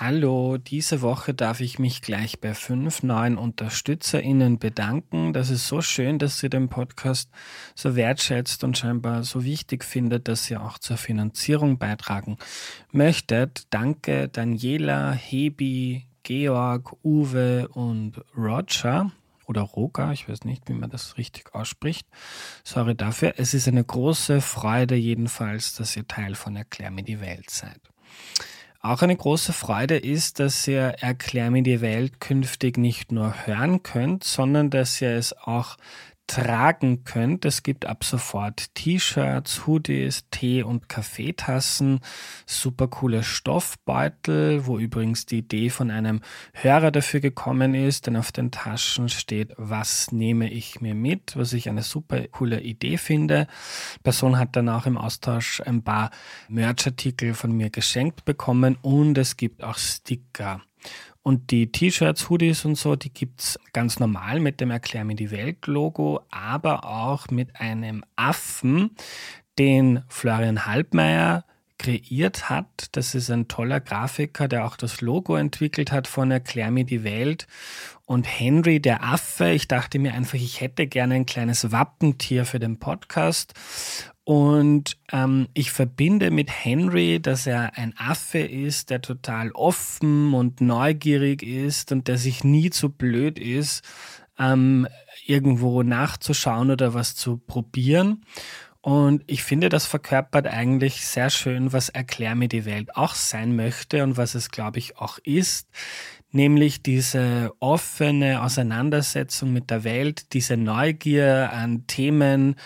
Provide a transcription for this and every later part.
Hallo, diese Woche darf ich mich gleich bei fünf neuen UnterstützerInnen bedanken. Das ist so schön, dass ihr den Podcast so wertschätzt und scheinbar so wichtig findet, dass ihr auch zur Finanzierung beitragen möchtet. Danke Daniela, Hebi, Georg, Uwe und Roger oder Roga, ich weiß nicht, wie man das richtig ausspricht. Sorry dafür. Es ist eine große Freude jedenfalls, dass ihr Teil von Erklär mir die Welt seid. Auch eine große Freude ist, dass ihr Erklär mir die Welt künftig nicht nur hören könnt, sondern dass ihr es auch tragen könnt. Es gibt ab sofort T-Shirts, Hoodies, Tee- und Kaffeetassen, super coole Stoffbeutel, wo übrigens die Idee von einem Hörer dafür gekommen ist, denn auf den Taschen steht, was nehme ich mir mit, was ich eine super coole Idee finde. Die Person hat dann auch im Austausch ein paar Merchartikel von mir geschenkt bekommen und es gibt auch Sticker. Und die T-Shirts, Hoodies und so, die gibt's ganz normal mit dem Erklär mir die Welt-Logo, aber auch mit einem Affen, den Florian Halbmeier kreiert hat. Das ist ein toller Grafiker, der auch das Logo entwickelt hat von Erklär mir die Welt. Und Henry, der Affe, ich dachte mir einfach, ich hätte gerne ein kleines Wappentier für den Podcast. Und ähm, ich verbinde mit Henry, dass er ein Affe ist, der total offen und neugierig ist und der sich nie zu blöd ist, ähm, irgendwo nachzuschauen oder was zu probieren. Und ich finde, das verkörpert eigentlich sehr schön, was Erklär mir die Welt auch sein möchte und was es, glaube ich, auch ist nämlich diese offene Auseinandersetzung mit der Welt, diese Neugier an Themen,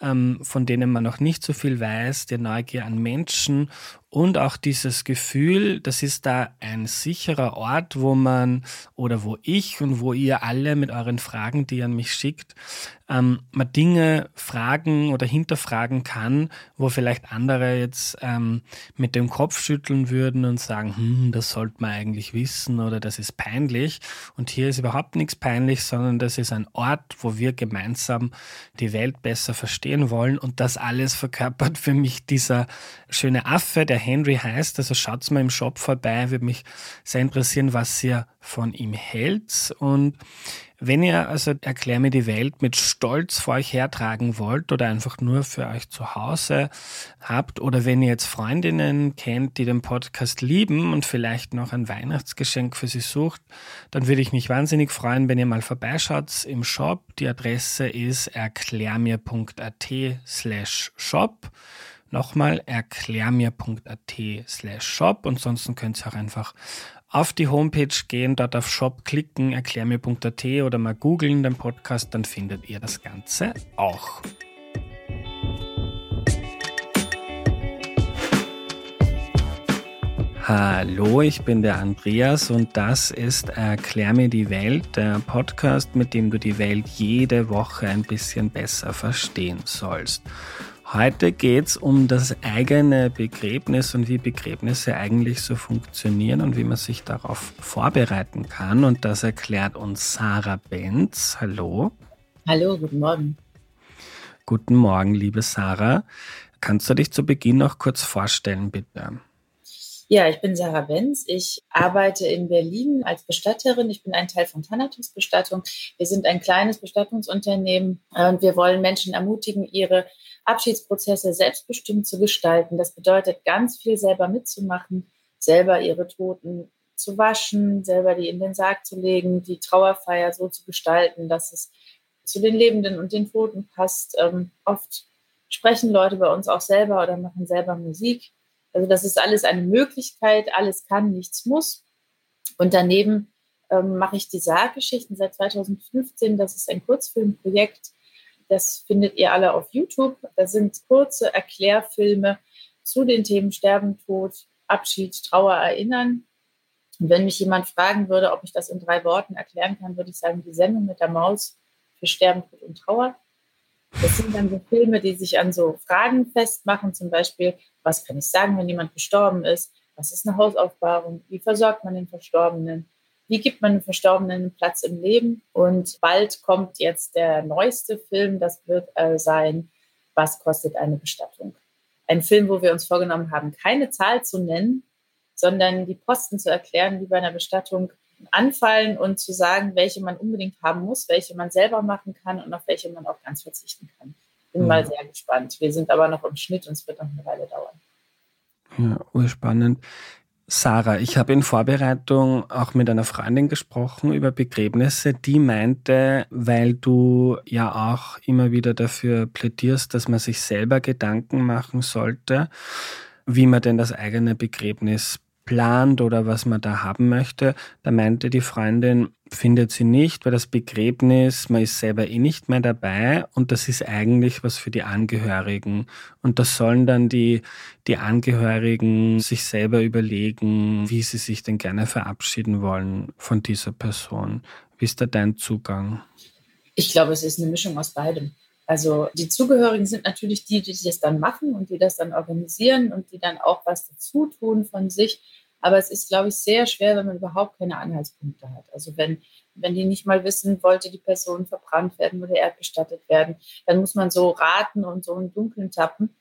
ähm, von denen man noch nicht so viel weiß, die Neugier an Menschen und auch dieses Gefühl, das ist da ein sicherer Ort, wo man oder wo ich und wo ihr alle mit euren Fragen, die ihr an mich schickt, ähm, man Dinge fragen oder hinterfragen kann, wo vielleicht andere jetzt ähm, mit dem Kopf schütteln würden und sagen, hm, das sollte man eigentlich wissen oder das ist peinlich. Und hier ist überhaupt nichts peinlich, sondern das ist ein Ort, wo wir gemeinsam die Welt besser verstehen wollen. Und das alles verkörpert für mich dieser schöne Affe, der Henry heißt. Also schaut's mal im Shop vorbei, würde mich sehr interessieren, was ihr von ihm hält. Und wenn ihr also Erklär mir die Welt mit Stolz vor euch hertragen wollt oder einfach nur für euch zu Hause habt oder wenn ihr jetzt Freundinnen kennt, die den Podcast lieben und vielleicht noch ein Weihnachtsgeschenk für sie sucht, dann würde ich mich wahnsinnig freuen, wenn ihr mal vorbeischaut im Shop. Die Adresse ist erklärmir.at slash shop. Nochmal erklärmir.at slash shop und sonst könnt ihr auch einfach auf die Homepage gehen, dort auf Shop klicken, erklärmir.at oder mal googeln den Podcast, dann findet ihr das Ganze auch. Hallo, ich bin der Andreas und das ist Erklär mir die Welt, der Podcast, mit dem du die Welt jede Woche ein bisschen besser verstehen sollst. Heute geht es um das eigene Begräbnis und wie Begräbnisse eigentlich so funktionieren und wie man sich darauf vorbereiten kann. Und das erklärt uns Sarah Benz. Hallo. Hallo, guten Morgen. Guten Morgen, liebe Sarah. Kannst du dich zu Beginn noch kurz vorstellen, bitte? Ja, ich bin Sarah Benz. Ich arbeite in Berlin als Bestatterin. Ich bin ein Teil von Thanatos Bestattung. Wir sind ein kleines Bestattungsunternehmen und wir wollen Menschen ermutigen, ihre Abschiedsprozesse selbstbestimmt zu gestalten. Das bedeutet, ganz viel selber mitzumachen, selber ihre Toten zu waschen, selber die in den Sarg zu legen, die Trauerfeier so zu gestalten, dass es zu den Lebenden und den Toten passt. Ähm, oft sprechen Leute bei uns auch selber oder machen selber Musik. Also das ist alles eine Möglichkeit, alles kann, nichts muss. Und daneben ähm, mache ich die Sarggeschichten seit 2015. Das ist ein Kurzfilmprojekt, das findet ihr alle auf YouTube. Da sind kurze Erklärfilme zu den Themen Sterben, Tod, Abschied, Trauer, Erinnern. Und wenn mich jemand fragen würde, ob ich das in drei Worten erklären kann, würde ich sagen, die Sendung mit der Maus für Sterben, Tod und Trauer. Das sind dann so Filme, die sich an so Fragen festmachen, zum Beispiel, was kann ich sagen, wenn jemand gestorben ist? Was ist eine Hausaufbahrung? Wie versorgt man den Verstorbenen? Wie gibt man einem Verstorbenen einen Platz im Leben? Und bald kommt jetzt der neueste Film, das wird äh, sein, was kostet eine Bestattung? Ein Film, wo wir uns vorgenommen haben, keine Zahl zu nennen, sondern die Posten zu erklären, die bei einer Bestattung anfallen und zu sagen, welche man unbedingt haben muss, welche man selber machen kann und auf welche man auch ganz verzichten kann. Bin mhm. mal sehr gespannt. Wir sind aber noch im Schnitt und es wird noch eine Weile dauern. Ja, urspannend. Sarah, ich habe in Vorbereitung auch mit einer Freundin gesprochen über Begräbnisse, die meinte, weil du ja auch immer wieder dafür plädierst, dass man sich selber Gedanken machen sollte, wie man denn das eigene Begräbnis plant oder was man da haben möchte. Da meinte die Freundin, findet sie nicht, weil das Begräbnis, man ist selber eh nicht mehr dabei und das ist eigentlich was für die Angehörigen. Und das sollen dann die, die Angehörigen sich selber überlegen, wie sie sich denn gerne verabschieden wollen von dieser Person. Wie ist da dein Zugang? Ich glaube, es ist eine Mischung aus beidem. Also die Zugehörigen sind natürlich die, die das dann machen und die das dann organisieren und die dann auch was dazu tun von sich. Aber es ist, glaube ich, sehr schwer, wenn man überhaupt keine Anhaltspunkte hat. Also wenn, wenn die nicht mal wissen, wollte die Person verbrannt werden oder erdbestattet werden, dann muss man so raten und so im Dunkeln tappen.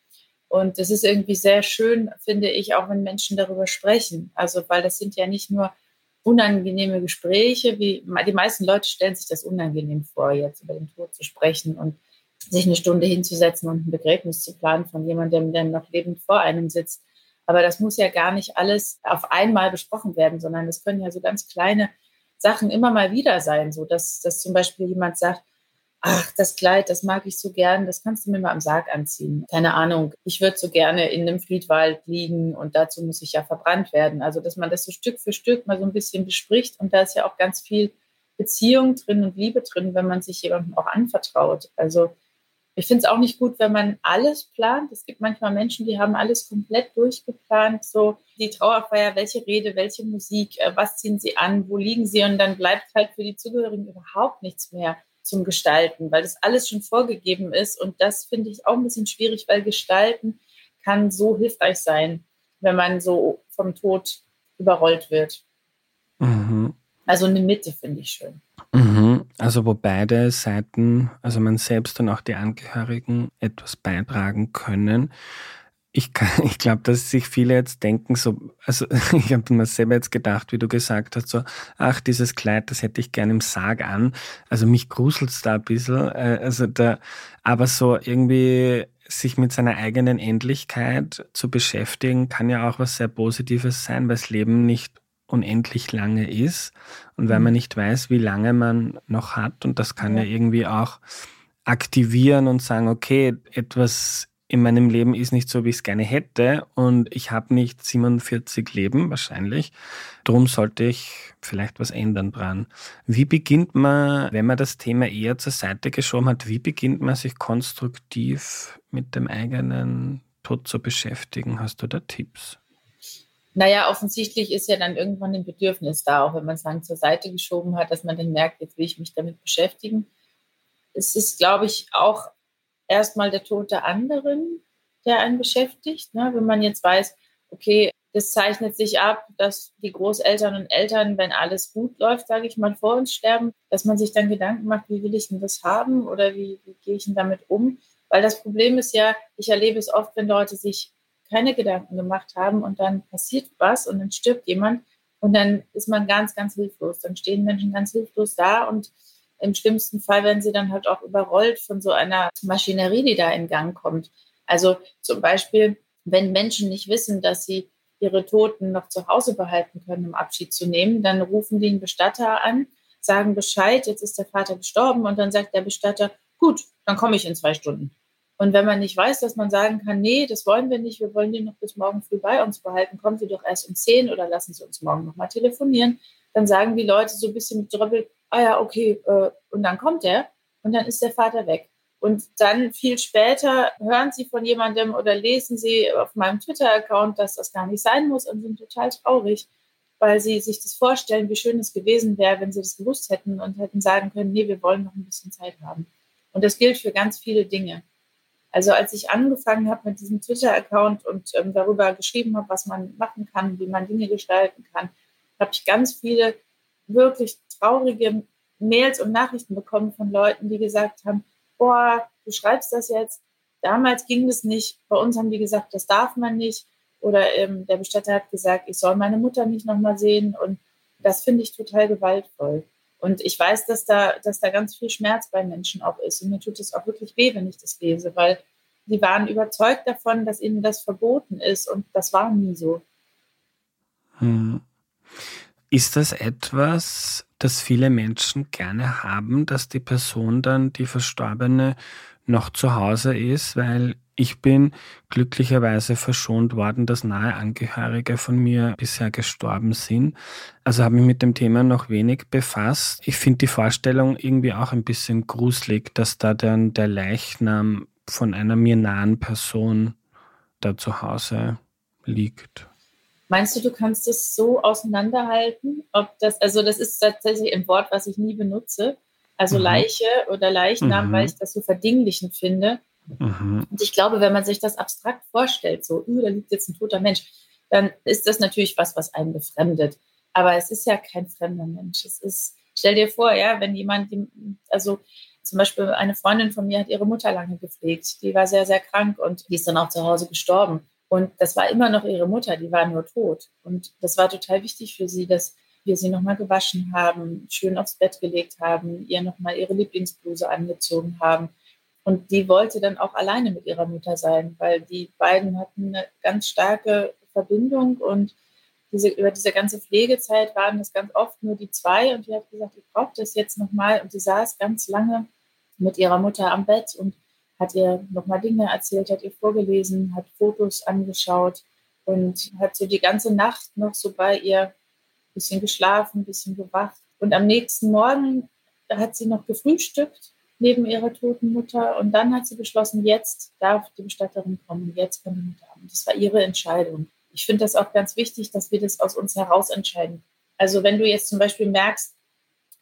Und es ist irgendwie sehr schön, finde ich, auch wenn Menschen darüber sprechen. Also, weil das sind ja nicht nur unangenehme Gespräche, wie die meisten Leute stellen sich das unangenehm vor, jetzt über den Tod zu sprechen und sich eine Stunde hinzusetzen und ein Begräbnis zu planen von jemandem, der noch lebend vor einem sitzt. Aber das muss ja gar nicht alles auf einmal besprochen werden, sondern es können ja so ganz kleine Sachen immer mal wieder sein, so dass, dass zum Beispiel jemand sagt, ach, das Kleid, das mag ich so gern, das kannst du mir mal am Sarg anziehen. Keine Ahnung, ich würde so gerne in einem Friedwald liegen und dazu muss ich ja verbrannt werden. Also, dass man das so Stück für Stück mal so ein bisschen bespricht und da ist ja auch ganz viel Beziehung drin und Liebe drin, wenn man sich jemandem auch anvertraut. Also, ich finde es auch nicht gut, wenn man alles plant. Es gibt manchmal Menschen, die haben alles komplett durchgeplant. So die Trauerfeier, welche Rede, welche Musik, äh, was ziehen sie an, wo liegen sie? Und dann bleibt halt für die Zugehörigen überhaupt nichts mehr zum Gestalten, weil das alles schon vorgegeben ist. Und das finde ich auch ein bisschen schwierig, weil Gestalten kann so hilfreich sein, wenn man so vom Tod überrollt wird. Mhm. Also eine Mitte finde ich schön. Mhm. Also wo beide Seiten, also man selbst und auch die Angehörigen etwas beitragen können. Ich, ich glaube, dass sich viele jetzt denken, so, also ich habe mir selber jetzt gedacht, wie du gesagt hast, so, ach, dieses Kleid, das hätte ich gerne im Sarg an. Also mich gruselt's da ein bisschen. Äh, also da, aber so irgendwie sich mit seiner eigenen Endlichkeit zu beschäftigen, kann ja auch was sehr Positives sein, weil das Leben nicht unendlich lange ist und weil man mhm. nicht weiß, wie lange man noch hat und das kann ja, ja irgendwie auch aktivieren und sagen, okay, etwas in meinem Leben ist nicht so, wie ich es gerne hätte und ich habe nicht 47 Leben wahrscheinlich. Darum sollte ich vielleicht was ändern dran. Wie beginnt man, wenn man das Thema eher zur Seite geschoben hat, wie beginnt man sich konstruktiv mit dem eigenen Tod zu beschäftigen? Hast du da Tipps? Naja, offensichtlich ist ja dann irgendwann ein Bedürfnis da, auch wenn man es dann zur Seite geschoben hat, dass man dann merkt, jetzt will ich mich damit beschäftigen. Es ist, glaube ich, auch erstmal der Tod der anderen, der einen beschäftigt. Ne? Wenn man jetzt weiß, okay, das zeichnet sich ab, dass die Großeltern und Eltern, wenn alles gut läuft, sage ich mal, vor uns sterben, dass man sich dann Gedanken macht, wie will ich denn das haben oder wie, wie gehe ich denn damit um? Weil das Problem ist ja, ich erlebe es oft, wenn Leute sich keine Gedanken gemacht haben und dann passiert was und dann stirbt jemand und dann ist man ganz, ganz hilflos. Dann stehen Menschen ganz hilflos da und im schlimmsten Fall werden sie dann halt auch überrollt von so einer Maschinerie, die da in Gang kommt. Also zum Beispiel, wenn Menschen nicht wissen, dass sie ihre Toten noch zu Hause behalten können, um Abschied zu nehmen, dann rufen die einen Bestatter an, sagen Bescheid, jetzt ist der Vater gestorben und dann sagt der Bestatter, gut, dann komme ich in zwei Stunden. Und wenn man nicht weiß, dass man sagen kann, nee, das wollen wir nicht, wir wollen die noch bis morgen früh bei uns behalten, kommen Sie doch erst um zehn oder lassen Sie uns morgen nochmal telefonieren, dann sagen die Leute so ein bisschen mit Dröbbel, ah ja, okay, äh, und dann kommt er und dann ist der Vater weg. Und dann viel später hören Sie von jemandem oder lesen Sie auf meinem Twitter-Account, dass das gar nicht sein muss und sind total traurig, weil Sie sich das vorstellen, wie schön es gewesen wäre, wenn Sie das gewusst hätten und hätten sagen können, nee, wir wollen noch ein bisschen Zeit haben. Und das gilt für ganz viele Dinge. Also als ich angefangen habe mit diesem Twitter-Account und ähm, darüber geschrieben habe, was man machen kann, wie man Dinge gestalten kann, habe ich ganz viele wirklich traurige Mails und Nachrichten bekommen von Leuten, die gesagt haben, boah, du schreibst das jetzt. Damals ging das nicht. Bei uns haben die gesagt, das darf man nicht. oder ähm, der Bestatter hat gesagt, ich soll meine Mutter nicht nochmal sehen. Und das finde ich total gewaltvoll. Und ich weiß, dass da, dass da ganz viel Schmerz bei Menschen auch ist. Und mir tut es auch wirklich weh, wenn ich das lese, weil sie waren überzeugt davon, dass ihnen das verboten ist. Und das war nie so. Hm. Ist das etwas, das viele Menschen gerne haben, dass die Person dann, die Verstorbene, noch zu Hause ist, weil ich bin glücklicherweise verschont worden, dass nahe Angehörige von mir bisher gestorben sind. Also habe mich mit dem Thema noch wenig befasst. Ich finde die Vorstellung irgendwie auch ein bisschen gruselig, dass da dann der Leichnam von einer mir nahen Person da zu Hause liegt. Meinst du, du kannst es so auseinanderhalten? Ob das, also das ist tatsächlich ein Wort, was ich nie benutze. Also mhm. Leiche oder Leichnam, mhm. weil ich das so verdinglichen finde. Mhm. Und ich glaube, wenn man sich das abstrakt vorstellt, so, uh, da liegt jetzt ein toter Mensch, dann ist das natürlich was, was einen befremdet. Aber es ist ja kein fremder Mensch. Es ist, stell dir vor, ja, wenn jemand, also zum Beispiel eine Freundin von mir hat ihre Mutter lange gepflegt. Die war sehr, sehr krank und die ist dann auch zu Hause gestorben. Und das war immer noch ihre Mutter, die war nur tot. Und das war total wichtig für sie, dass wir sie nochmal gewaschen haben, schön aufs Bett gelegt haben, ihr nochmal ihre Lieblingsbluse angezogen haben. Und die wollte dann auch alleine mit ihrer Mutter sein, weil die beiden hatten eine ganz starke Verbindung und diese, über diese ganze Pflegezeit waren es ganz oft nur die zwei und die hat gesagt, ich brauche das jetzt nochmal und sie saß ganz lange mit ihrer Mutter am Bett und hat ihr nochmal Dinge erzählt, hat ihr vorgelesen, hat Fotos angeschaut und hat so die ganze Nacht noch so bei ihr bisschen geschlafen, bisschen gewacht. Und am nächsten Morgen hat sie noch gefrühstückt neben ihrer toten Mutter und dann hat sie beschlossen, jetzt darf die Bestatterin kommen, jetzt kann die Mutter haben. Das war ihre Entscheidung. Ich finde das auch ganz wichtig, dass wir das aus uns heraus entscheiden. Also wenn du jetzt zum Beispiel merkst,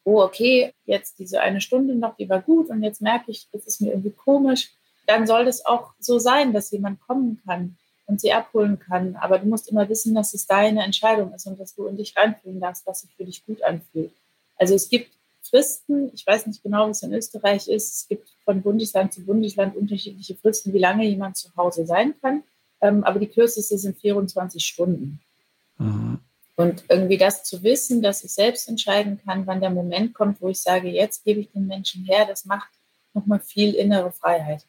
oh, okay, jetzt diese eine Stunde noch, die war gut und jetzt merke ich, das ist mir irgendwie komisch, dann soll das auch so sein, dass jemand kommen kann und sie abholen kann. Aber du musst immer wissen, dass es deine Entscheidung ist und dass du in dich reinfühlen darfst, was sich für dich gut anfühlt. Also es gibt Fristen, ich weiß nicht genau, was in Österreich ist, es gibt von Bundesland zu Bundesland unterschiedliche Fristen, wie lange jemand zu Hause sein kann. Ähm, aber die kürzeste sind 24 Stunden. Mhm. Und irgendwie das zu wissen, dass ich selbst entscheiden kann, wann der Moment kommt, wo ich sage, jetzt gebe ich den Menschen her, das macht nochmal viel innere Freiheit.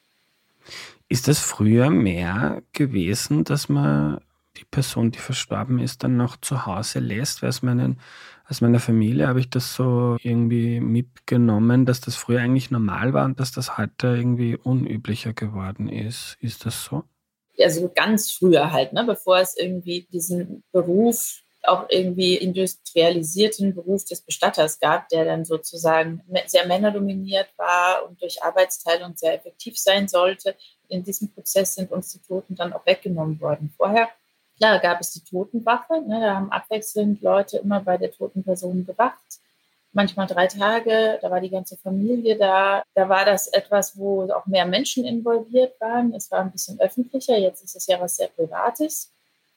Ist das früher mehr gewesen, dass man die Person, die verstorben ist, dann noch zu Hause lässt? Weil aus, meinen, aus meiner Familie habe ich das so irgendwie mitgenommen, dass das früher eigentlich normal war und dass das heute irgendwie unüblicher geworden ist. Ist das so? Also ganz früher halt, ne, bevor es irgendwie diesen Beruf auch irgendwie industrialisierten Beruf des Bestatters gab, der dann sozusagen sehr männerdominiert war und durch Arbeitsteilung sehr effektiv sein sollte. In diesem Prozess sind uns die Toten dann auch weggenommen worden. Vorher, klar, gab es die Totenwache. Ne, da haben abwechselnd Leute immer bei der toten Person gewacht. Manchmal drei Tage, da war die ganze Familie da. Da war das etwas, wo auch mehr Menschen involviert waren. Es war ein bisschen öffentlicher. Jetzt ist es ja was sehr Privates.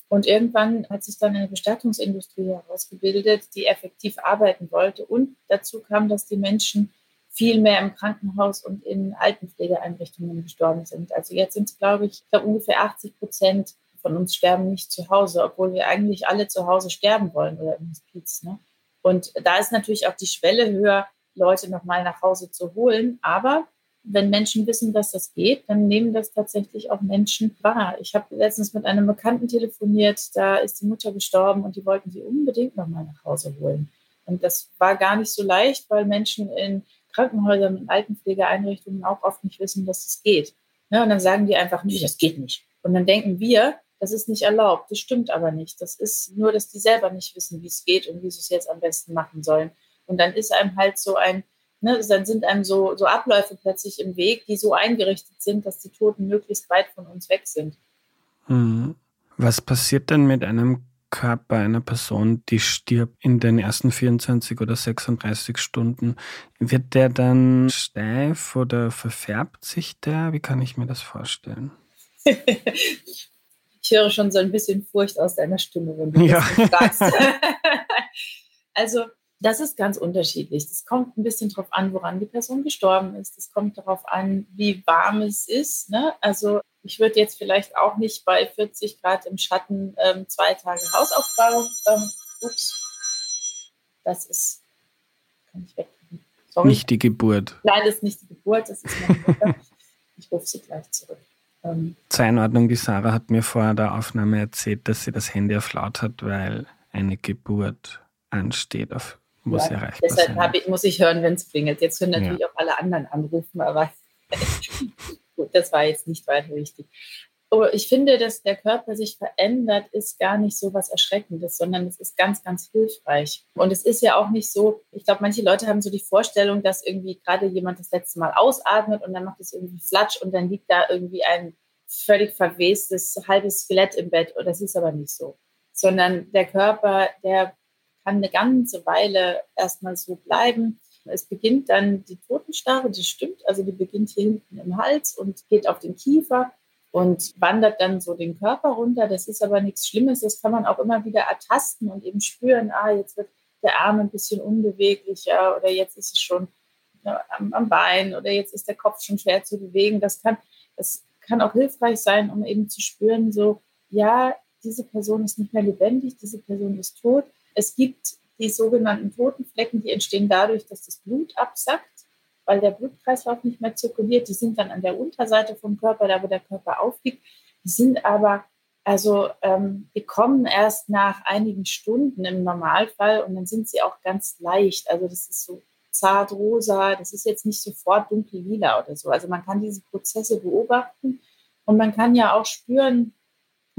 Und irgendwann hat sich dann eine Bestattungsindustrie herausgebildet, die effektiv arbeiten wollte. Und dazu kam, dass die Menschen viel mehr im Krankenhaus und in Altenpflegeeinrichtungen gestorben sind. Also jetzt sind es, glaube ich, ungefähr 80 Prozent von uns sterben nicht zu Hause, obwohl wir eigentlich alle zu Hause sterben wollen oder im Hospiz. Ne? Und da ist natürlich auch die Schwelle höher, Leute nochmal nach Hause zu holen. Aber wenn Menschen wissen, dass das geht, dann nehmen das tatsächlich auch Menschen wahr. Ich habe letztens mit einem Bekannten telefoniert, da ist die Mutter gestorben und die wollten sie unbedingt nochmal nach Hause holen. Und das war gar nicht so leicht, weil Menschen in Krankenhäusern und Altenpflegeeinrichtungen auch oft nicht wissen, dass es geht. Ja, und dann sagen die einfach, nee, das geht nicht. Und dann denken wir, das ist nicht erlaubt. Das stimmt aber nicht. Das ist nur, dass die selber nicht wissen, wie es geht und wie sie es jetzt am besten machen sollen. Und dann ist einem halt so ein Ne, dann sind einem so, so Abläufe plötzlich im Weg, die so eingerichtet sind, dass die Toten möglichst weit von uns weg sind. Mhm. Was passiert denn mit einem Körper einer Person, die stirbt in den ersten 24 oder 36 Stunden? Wird der dann steif oder verfärbt sich der? Wie kann ich mir das vorstellen? ich höre schon so ein bisschen Furcht aus deiner Stimme, wenn du ja. das fragst. also das ist ganz unterschiedlich. Das kommt ein bisschen darauf an, woran die Person gestorben ist. Das kommt darauf an, wie warm es ist. Ne? Also Ich würde jetzt vielleicht auch nicht bei 40 Grad im Schatten ähm, zwei Tage Hausaufbau. Ähm, ups, das ist, kann ich wegkriegen. Sorry. Nicht die Geburt. Nein, das ist nicht die Geburt, das ist meine Mutter. ich rufe sie gleich zurück. Ähm, Zur Einordnung, die Sarah hat mir vor der Aufnahme erzählt, dass sie das Handy auf laut hat, weil eine Geburt ansteht, auf, wo ja, erreichbar Deshalb ich, muss ich hören, wenn es klingelt. Jetzt können natürlich ja. auch alle anderen anrufen, aber gut, das war jetzt nicht weiter wichtig. Aber ich finde, dass der Körper sich verändert, ist gar nicht so was Erschreckendes, sondern es ist ganz, ganz hilfreich. Und es ist ja auch nicht so, ich glaube, manche Leute haben so die Vorstellung, dass irgendwie gerade jemand das letzte Mal ausatmet und dann macht es irgendwie Flatsch und dann liegt da irgendwie ein völlig verwestes halbes Skelett im Bett. Und das ist aber nicht so. Sondern der Körper, der kann eine ganze Weile erstmal so bleiben. Es beginnt dann die Totenstarre, das stimmt, also die beginnt hier hinten im Hals und geht auf den Kiefer und wandert dann so den Körper runter. Das ist aber nichts Schlimmes, das kann man auch immer wieder ertasten und eben spüren, ah, jetzt wird der Arm ein bisschen unbeweglicher oder jetzt ist es schon am, Bein oder jetzt ist der Kopf schon schwer zu bewegen. Das kann, das kann auch hilfreich sein, um eben zu spüren, so, ja, diese Person ist nicht mehr lebendig, diese Person ist tot. Es gibt die sogenannten Totenflecken, die entstehen dadurch, dass das Blut absackt weil der Blutkreislauf nicht mehr zirkuliert. Die sind dann an der Unterseite vom Körper, da wo der Körper aufliegt. Die sind aber, also ähm, die kommen erst nach einigen Stunden im Normalfall und dann sind sie auch ganz leicht. Also das ist so zart rosa, das ist jetzt nicht sofort dunkel lila oder so. Also man kann diese Prozesse beobachten und man kann ja auch spüren,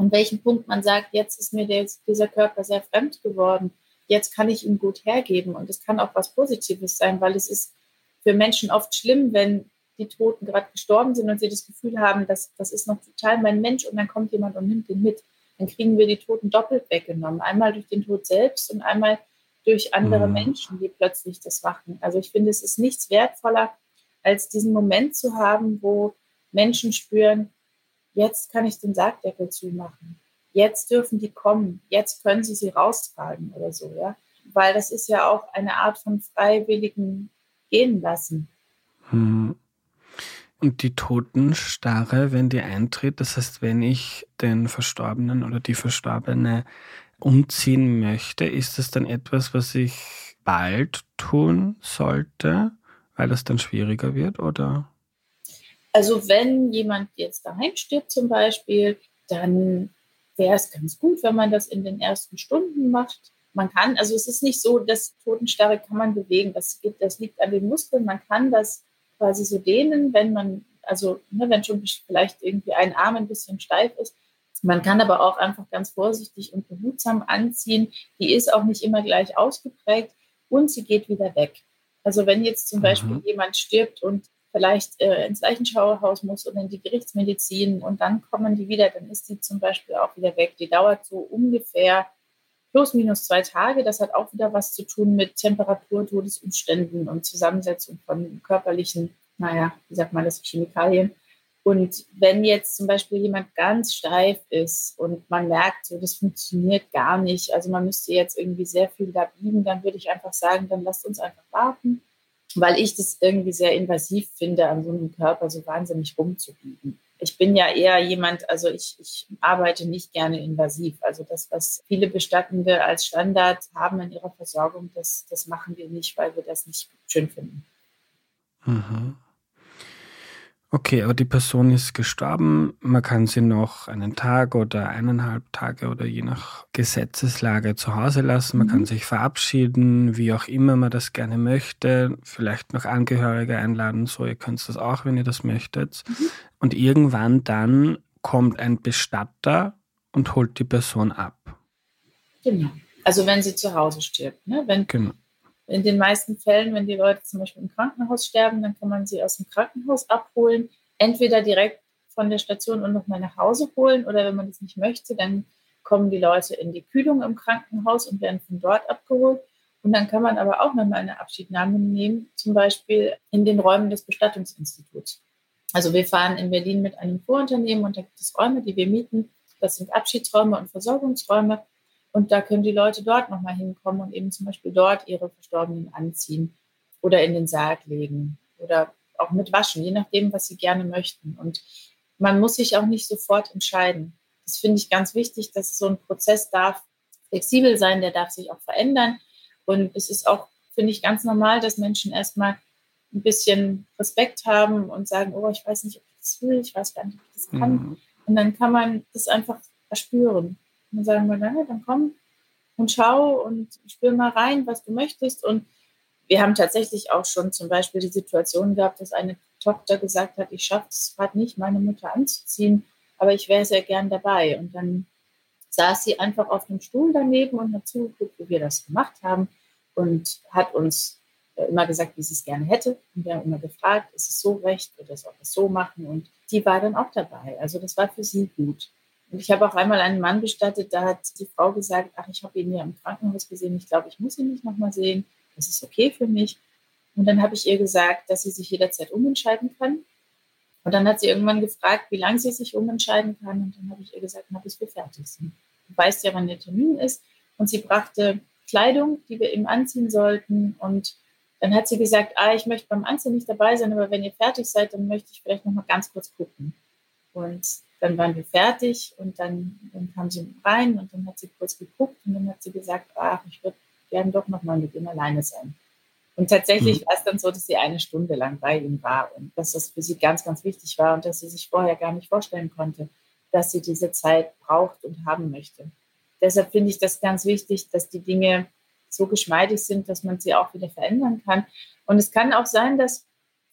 an welchem Punkt man sagt, jetzt ist mir der, dieser Körper sehr fremd geworden, jetzt kann ich ihn gut hergeben und es kann auch was Positives sein, weil es ist für Menschen oft schlimm, wenn die Toten gerade gestorben sind und sie das Gefühl haben, dass das ist noch total mein Mensch und dann kommt jemand und nimmt ihn mit. Dann kriegen wir die Toten doppelt weggenommen. Einmal durch den Tod selbst und einmal durch andere mhm. Menschen, die plötzlich das machen. Also ich finde, es ist nichts wertvoller, als diesen Moment zu haben, wo Menschen spüren, jetzt kann ich den Sargdeckel zumachen. Jetzt dürfen die kommen. Jetzt können sie sie raustragen oder so, ja. Weil das ist ja auch eine Art von freiwilligen gehen lassen. Hm. Und die Totenstarre, wenn die eintritt, das heißt, wenn ich den Verstorbenen oder die Verstorbene umziehen möchte, ist das dann etwas, was ich bald tun sollte, weil das dann schwieriger wird, oder? Also wenn jemand jetzt daheim stirbt zum Beispiel, dann wäre es ganz gut, wenn man das in den ersten Stunden macht man kann, also es ist nicht so, dass Totenstarre kann man bewegen. Das, geht, das liegt an den Muskeln. Man kann das quasi so dehnen, wenn man, also ne, wenn schon vielleicht irgendwie ein Arm ein bisschen steif ist. Man kann aber auch einfach ganz vorsichtig und behutsam anziehen. Die ist auch nicht immer gleich ausgeprägt und sie geht wieder weg. Also wenn jetzt zum mhm. Beispiel jemand stirbt und vielleicht äh, ins Leichenschauerhaus muss oder in die Gerichtsmedizin und dann kommen die wieder, dann ist die zum Beispiel auch wieder weg. Die dauert so ungefähr plus minus zwei Tage. Das hat auch wieder was zu tun mit Temperatur, Todesumständen und Zusammensetzung von körperlichen, naja, wie sagt man das, Chemikalien. Und wenn jetzt zum Beispiel jemand ganz steif ist und man merkt, so das funktioniert gar nicht, also man müsste jetzt irgendwie sehr viel da biegen, dann würde ich einfach sagen, dann lasst uns einfach warten, weil ich das irgendwie sehr invasiv finde, an so einem Körper so wahnsinnig rumzubiegen ich bin ja eher jemand, also ich, ich arbeite nicht gerne invasiv. Also das, was viele Bestattende als Standard haben in ihrer Versorgung, das, das machen wir nicht, weil wir das nicht schön finden. Mhm. Okay, aber die Person ist gestorben. Man kann sie noch einen Tag oder eineinhalb Tage oder je nach Gesetzeslage zu Hause lassen. Man mhm. kann sich verabschieden, wie auch immer man das gerne möchte. Vielleicht noch Angehörige einladen. So, ihr könnt das auch, wenn ihr das möchtet. Mhm. Und irgendwann dann kommt ein Bestatter und holt die Person ab. Genau. Also wenn sie zu Hause stirbt. Ne? Wenn, genau in den meisten Fällen, wenn die Leute zum Beispiel im Krankenhaus sterben, dann kann man sie aus dem Krankenhaus abholen, entweder direkt von der Station und nochmal nach Hause holen oder wenn man das nicht möchte, dann kommen die Leute in die Kühlung im Krankenhaus und werden von dort abgeholt. Und dann kann man aber auch nochmal eine Abschiednahme nehmen, zum Beispiel in den Räumen des Bestattungsinstituts. Also wir fahren in Berlin mit einem Vorunternehmen und da gibt es Räume, die wir mieten. Das sind Abschiedsräume und Versorgungsräume. Und da können die Leute dort nochmal hinkommen und eben zum Beispiel dort ihre Verstorbenen anziehen oder in den Sarg legen oder auch mit waschen, je nachdem, was sie gerne möchten. Und man muss sich auch nicht sofort entscheiden. Das finde ich ganz wichtig, dass so ein Prozess darf flexibel sein, der darf sich auch verändern. Und es ist auch, finde ich, ganz normal, dass Menschen erstmal ein bisschen Respekt haben und sagen, oh, ich weiß nicht, ob ich das will, ich weiß gar nicht, ob ich das kann. Mhm. Und dann kann man das einfach erspüren. Und dann sagen wir, naja, dann komm und schau und spür mal rein, was du möchtest. Und wir haben tatsächlich auch schon zum Beispiel die Situation gehabt, dass eine Tochter gesagt hat, ich schaffe es gerade nicht, meine Mutter anzuziehen, aber ich wäre sehr gern dabei. Und dann saß sie einfach auf dem Stuhl daneben und hat zugeguckt, wie wir das gemacht haben und hat uns äh, immer gesagt, wie sie es gerne hätte. Und wir haben immer gefragt, ist es so recht oder soll es so machen? Und die war dann auch dabei. Also das war für sie gut. Und ich habe auch einmal einen Mann bestattet, da hat die Frau gesagt, ach, ich habe ihn ja im Krankenhaus gesehen, ich glaube, ich muss ihn nicht nochmal sehen, das ist okay für mich. Und dann habe ich ihr gesagt, dass sie sich jederzeit umentscheiden kann. Und dann hat sie irgendwann gefragt, wie lange sie sich umentscheiden kann. Und dann habe ich ihr gesagt, na, bis wir fertig sind. Du weißt ja, wann der Termin ist. Und sie brachte Kleidung, die wir ihm anziehen sollten. Und dann hat sie gesagt, ah, ich möchte beim Anziehen nicht dabei sein, aber wenn ihr fertig seid, dann möchte ich vielleicht noch mal ganz kurz gucken. Und dann waren wir fertig und dann, dann kam sie rein und dann hat sie kurz geguckt und dann hat sie gesagt, ach, ich würde gerne doch noch mal mit ihm alleine sein. Und tatsächlich mhm. war es dann so, dass sie eine Stunde lang bei ihm war und dass das für sie ganz, ganz wichtig war und dass sie sich vorher gar nicht vorstellen konnte, dass sie diese Zeit braucht und haben möchte. Deshalb finde ich das ganz wichtig, dass die Dinge so geschmeidig sind, dass man sie auch wieder verändern kann. Und es kann auch sein, dass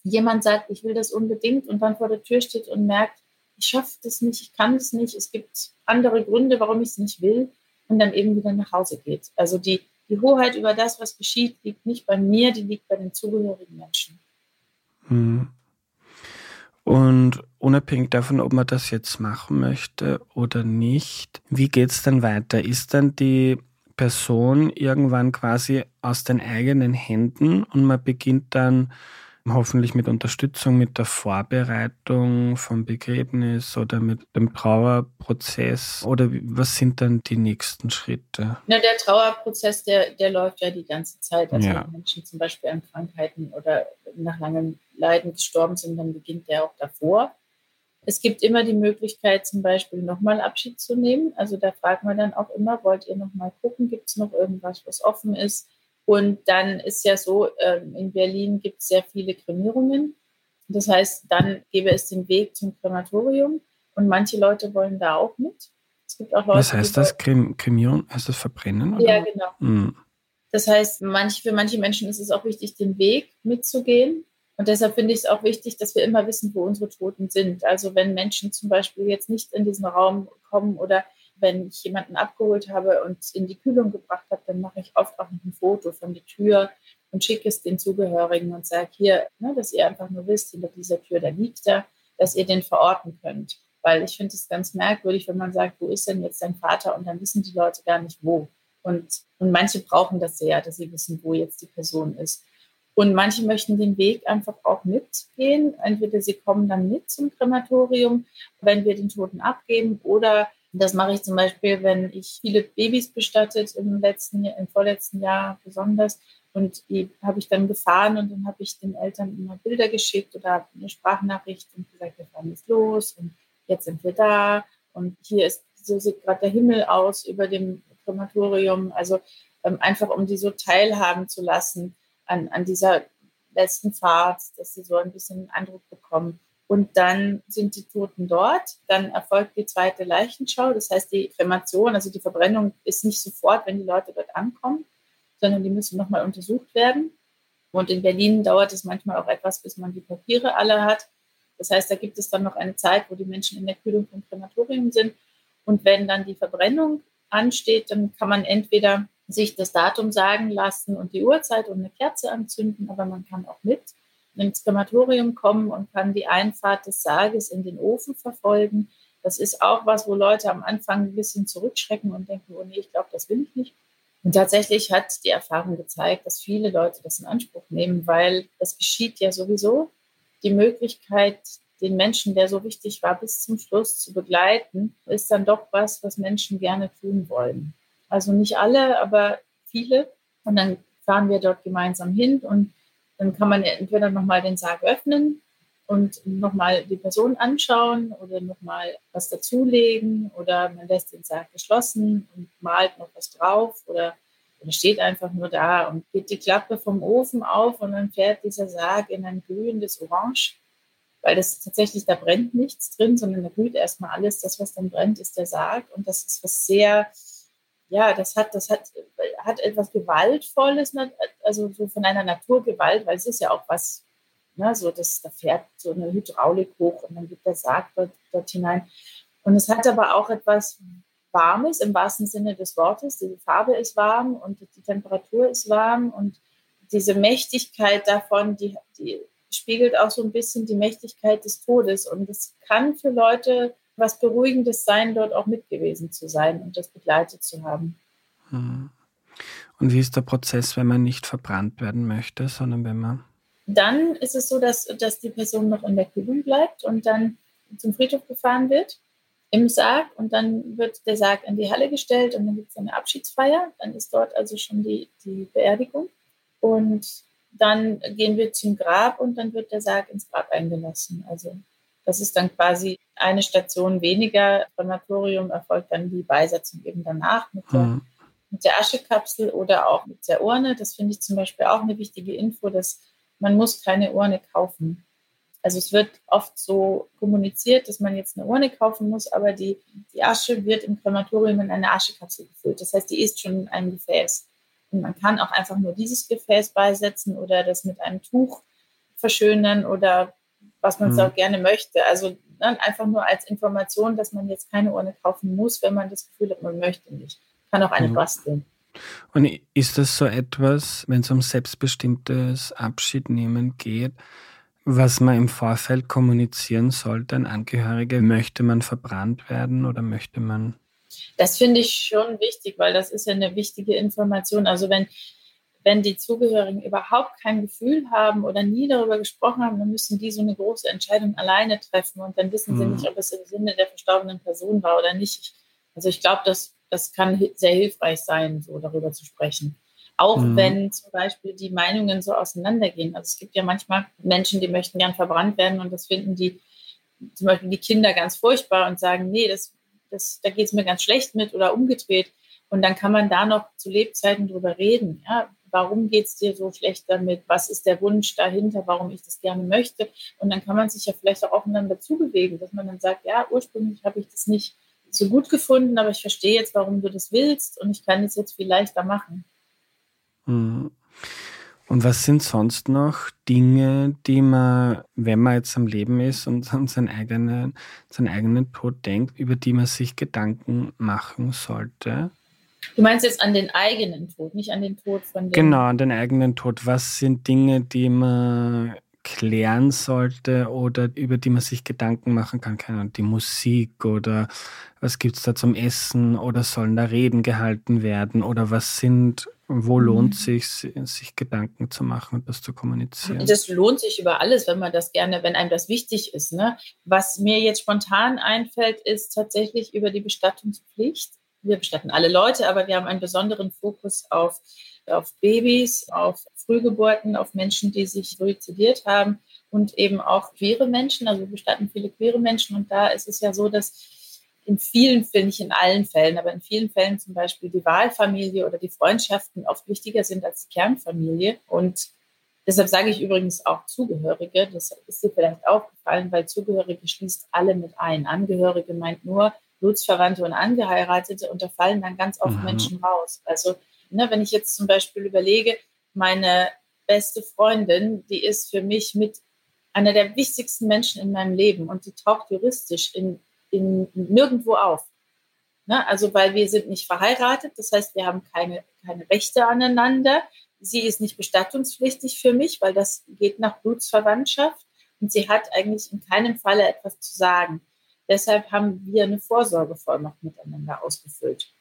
jemand sagt, ich will das unbedingt und dann vor der Tür steht und merkt, ich schaffe das nicht, ich kann es nicht, es gibt andere Gründe, warum ich es nicht will und dann eben wieder nach Hause geht. Also die, die Hoheit über das, was geschieht, liegt nicht bei mir, die liegt bei den zugehörigen Menschen. Hm. Und unabhängig davon, ob man das jetzt machen möchte oder nicht, wie geht es dann weiter? Ist dann die Person irgendwann quasi aus den eigenen Händen und man beginnt dann hoffentlich mit Unterstützung mit der Vorbereitung vom Begräbnis oder mit dem Trauerprozess? Oder was sind dann die nächsten Schritte? Na, der Trauerprozess, der, der läuft ja die ganze Zeit. Also ja. wenn Menschen zum Beispiel an Krankheiten oder nach langem Leiden gestorben sind, dann beginnt der auch davor. Es gibt immer die Möglichkeit, zum Beispiel nochmal Abschied zu nehmen. Also da fragt man dann auch immer, wollt ihr nochmal gucken, gibt es noch irgendwas, was offen ist? Und dann ist ja so, ähm, in Berlin gibt es sehr viele Kremierungen. Das heißt, dann gäbe es den Weg zum Krematorium und manche Leute wollen da auch mit. Es gibt auch Leute, Was heißt das? Kremieren? Heißt das Verbrennen? Oder? Ja, genau. Mhm. Das heißt, manch, für manche Menschen ist es auch wichtig, den Weg mitzugehen. Und deshalb finde ich es auch wichtig, dass wir immer wissen, wo unsere Toten sind. Also wenn Menschen zum Beispiel jetzt nicht in diesen Raum kommen oder wenn ich jemanden abgeholt habe und in die Kühlung gebracht habe, dann mache ich oft auch noch ein Foto von der Tür und schicke es den Zugehörigen und sage hier, ne, dass ihr einfach nur wisst, hinter dieser Tür, da liegt er, dass ihr den verorten könnt. Weil ich finde es ganz merkwürdig, wenn man sagt, wo ist denn jetzt dein Vater? Und dann wissen die Leute gar nicht, wo. Und, und manche brauchen das sehr, dass sie wissen, wo jetzt die Person ist. Und manche möchten den Weg einfach auch mitgehen. Entweder sie kommen dann mit zum Krematorium, wenn wir den Toten abgeben, oder das mache ich zum Beispiel, wenn ich viele Babys bestattet im letzten, im vorletzten Jahr besonders. Und die habe ich dann gefahren und dann habe ich den Eltern immer Bilder geschickt oder eine Sprachnachricht und gesagt, wir fahren jetzt los und jetzt sind wir da und hier ist, so sieht gerade der Himmel aus über dem Krematorium. Also ähm, einfach, um die so teilhaben zu lassen an, an dieser letzten Fahrt, dass sie so ein bisschen Eindruck bekommen. Und dann sind die Toten dort. Dann erfolgt die zweite Leichenschau. Das heißt, die Kremation, also die Verbrennung ist nicht sofort, wenn die Leute dort ankommen, sondern die müssen nochmal untersucht werden. Und in Berlin dauert es manchmal auch etwas, bis man die Papiere alle hat. Das heißt, da gibt es dann noch eine Zeit, wo die Menschen in der Kühlung vom Krematorium sind. Und wenn dann die Verbrennung ansteht, dann kann man entweder sich das Datum sagen lassen und die Uhrzeit und eine Kerze anzünden, aber man kann auch mit ins Krematorium kommen und kann die Einfahrt des Sarges in den Ofen verfolgen. Das ist auch was, wo Leute am Anfang ein bisschen zurückschrecken und denken, oh nee, ich glaube, das will ich nicht. Und tatsächlich hat die Erfahrung gezeigt, dass viele Leute das in Anspruch nehmen, weil das geschieht ja sowieso. Die Möglichkeit, den Menschen, der so wichtig war, bis zum Schluss zu begleiten, ist dann doch was, was Menschen gerne tun wollen. Also nicht alle, aber viele. Und dann fahren wir dort gemeinsam hin und dann kann man entweder nochmal den Sarg öffnen und nochmal die Person anschauen oder nochmal was dazulegen oder man lässt den Sarg geschlossen und malt noch was drauf oder, oder steht einfach nur da und geht die Klappe vom Ofen auf und dann fährt dieser Sarg in ein glühendes Orange, weil das tatsächlich, da brennt nichts drin, sondern da glüht erstmal alles. Das, was dann brennt, ist der Sarg und das ist was sehr, ja, das hat, das hat, hat etwas Gewaltvolles, also so von einer Naturgewalt, weil es ist ja auch was Ne, so das, da fährt so eine Hydraulik hoch und dann geht der Sarg dort, dort hinein. Und es hat aber auch etwas Warmes im wahrsten Sinne des Wortes. Die Farbe ist warm und die Temperatur ist warm und diese Mächtigkeit davon, die, die spiegelt auch so ein bisschen die Mächtigkeit des Todes. Und es kann für Leute was Beruhigendes sein, dort auch mit gewesen zu sein und das begleitet zu haben. Hm. Und wie ist der Prozess, wenn man nicht verbrannt werden möchte, sondern wenn man dann ist es so, dass, dass die Person noch in der Kühlung bleibt und dann zum Friedhof gefahren wird im Sarg und dann wird der Sarg in die Halle gestellt und dann gibt es eine Abschiedsfeier. Dann ist dort also schon die, die Beerdigung und dann gehen wir zum Grab und dann wird der Sarg ins Grab eingelassen. Also das ist dann quasi eine Station weniger. Krematorium erfolgt dann die Beisetzung eben danach mit der, mhm. mit der Aschekapsel oder auch mit der Urne. Das finde ich zum Beispiel auch eine wichtige Info, dass man muss keine Urne kaufen. Also es wird oft so kommuniziert, dass man jetzt eine Urne kaufen muss, aber die, die Asche wird im Krematorium in eine Aschekapsel gefüllt. Das heißt, die ist schon in einem Gefäß. Und man kann auch einfach nur dieses Gefäß beisetzen oder das mit einem Tuch verschönern oder was man mhm. auch gerne möchte. Also ne, einfach nur als Information, dass man jetzt keine Urne kaufen muss, wenn man das Gefühl hat, man möchte nicht. Kann auch eine mhm. basteln. Und ist das so etwas, wenn es um selbstbestimmtes Abschiednehmen geht, was man im Vorfeld kommunizieren sollte an Angehörige? Möchte man verbrannt werden oder möchte man? Das finde ich schon wichtig, weil das ist ja eine wichtige Information. Also wenn, wenn die Zugehörigen überhaupt kein Gefühl haben oder nie darüber gesprochen haben, dann müssen die so eine große Entscheidung alleine treffen und dann wissen sie mhm. nicht, ob es im Sinne der verstorbenen Person war oder nicht. Also ich glaube, das das kann sehr hilfreich sein, so darüber zu sprechen. Auch mhm. wenn zum Beispiel die Meinungen so auseinandergehen. Also es gibt ja manchmal Menschen, die möchten gern verbrannt werden und das finden die, zum Beispiel die Kinder ganz furchtbar und sagen, nee, das, das, da geht es mir ganz schlecht mit oder umgedreht. Und dann kann man da noch zu Lebzeiten drüber reden. Ja, warum geht es dir so schlecht damit? Was ist der Wunsch dahinter, warum ich das gerne möchte? Und dann kann man sich ja vielleicht auch aufeinander zubewegen, dass man dann sagt, ja, ursprünglich habe ich das nicht so gut gefunden, aber ich verstehe jetzt, warum du das willst und ich kann es jetzt viel leichter machen. Mhm. Und was sind sonst noch Dinge, die man, wenn man jetzt am Leben ist und an seinen eigenen, seinen eigenen Tod denkt, über die man sich Gedanken machen sollte? Du meinst jetzt an den eigenen Tod, nicht an den Tod von dem. Genau, an den eigenen Tod. Was sind Dinge, die man klären sollte oder über die man sich Gedanken machen kann. Keine Ahnung, die Musik oder was gibt es da zum Essen oder sollen da Reden gehalten werden oder was sind, wo mhm. lohnt sich, sich Gedanken zu machen und das zu kommunizieren? Das lohnt sich über alles, wenn man das gerne, wenn einem das wichtig ist. Ne? Was mir jetzt spontan einfällt, ist tatsächlich über die Bestattungspflicht. Wir bestatten alle Leute, aber wir haben einen besonderen Fokus auf auf Babys, auf Frühgeburten, auf Menschen, die sich suizidiert haben und eben auch queere Menschen. Also wir bestatten viele queere Menschen und da ist es ja so, dass in vielen nicht in allen Fällen, aber in vielen Fällen zum Beispiel die Wahlfamilie oder die Freundschaften oft wichtiger sind als die Kernfamilie. Und deshalb sage ich übrigens auch Zugehörige. Das ist dir vielleicht aufgefallen, weil Zugehörige schließt alle mit ein. Angehörige meint nur Blutsverwandte und Angeheiratete und da fallen dann ganz oft mhm. Menschen raus. Also Ne, wenn ich jetzt zum Beispiel überlege, meine beste Freundin, die ist für mich mit einer der wichtigsten Menschen in meinem Leben und die taucht juristisch in, in nirgendwo auf. Ne? Also weil wir sind nicht verheiratet, das heißt, wir haben keine, keine Rechte aneinander. Sie ist nicht bestattungspflichtig für mich, weil das geht nach Blutsverwandtschaft und sie hat eigentlich in keinem Falle etwas zu sagen. Deshalb haben wir eine Vorsorgevollmacht miteinander ausgefüllt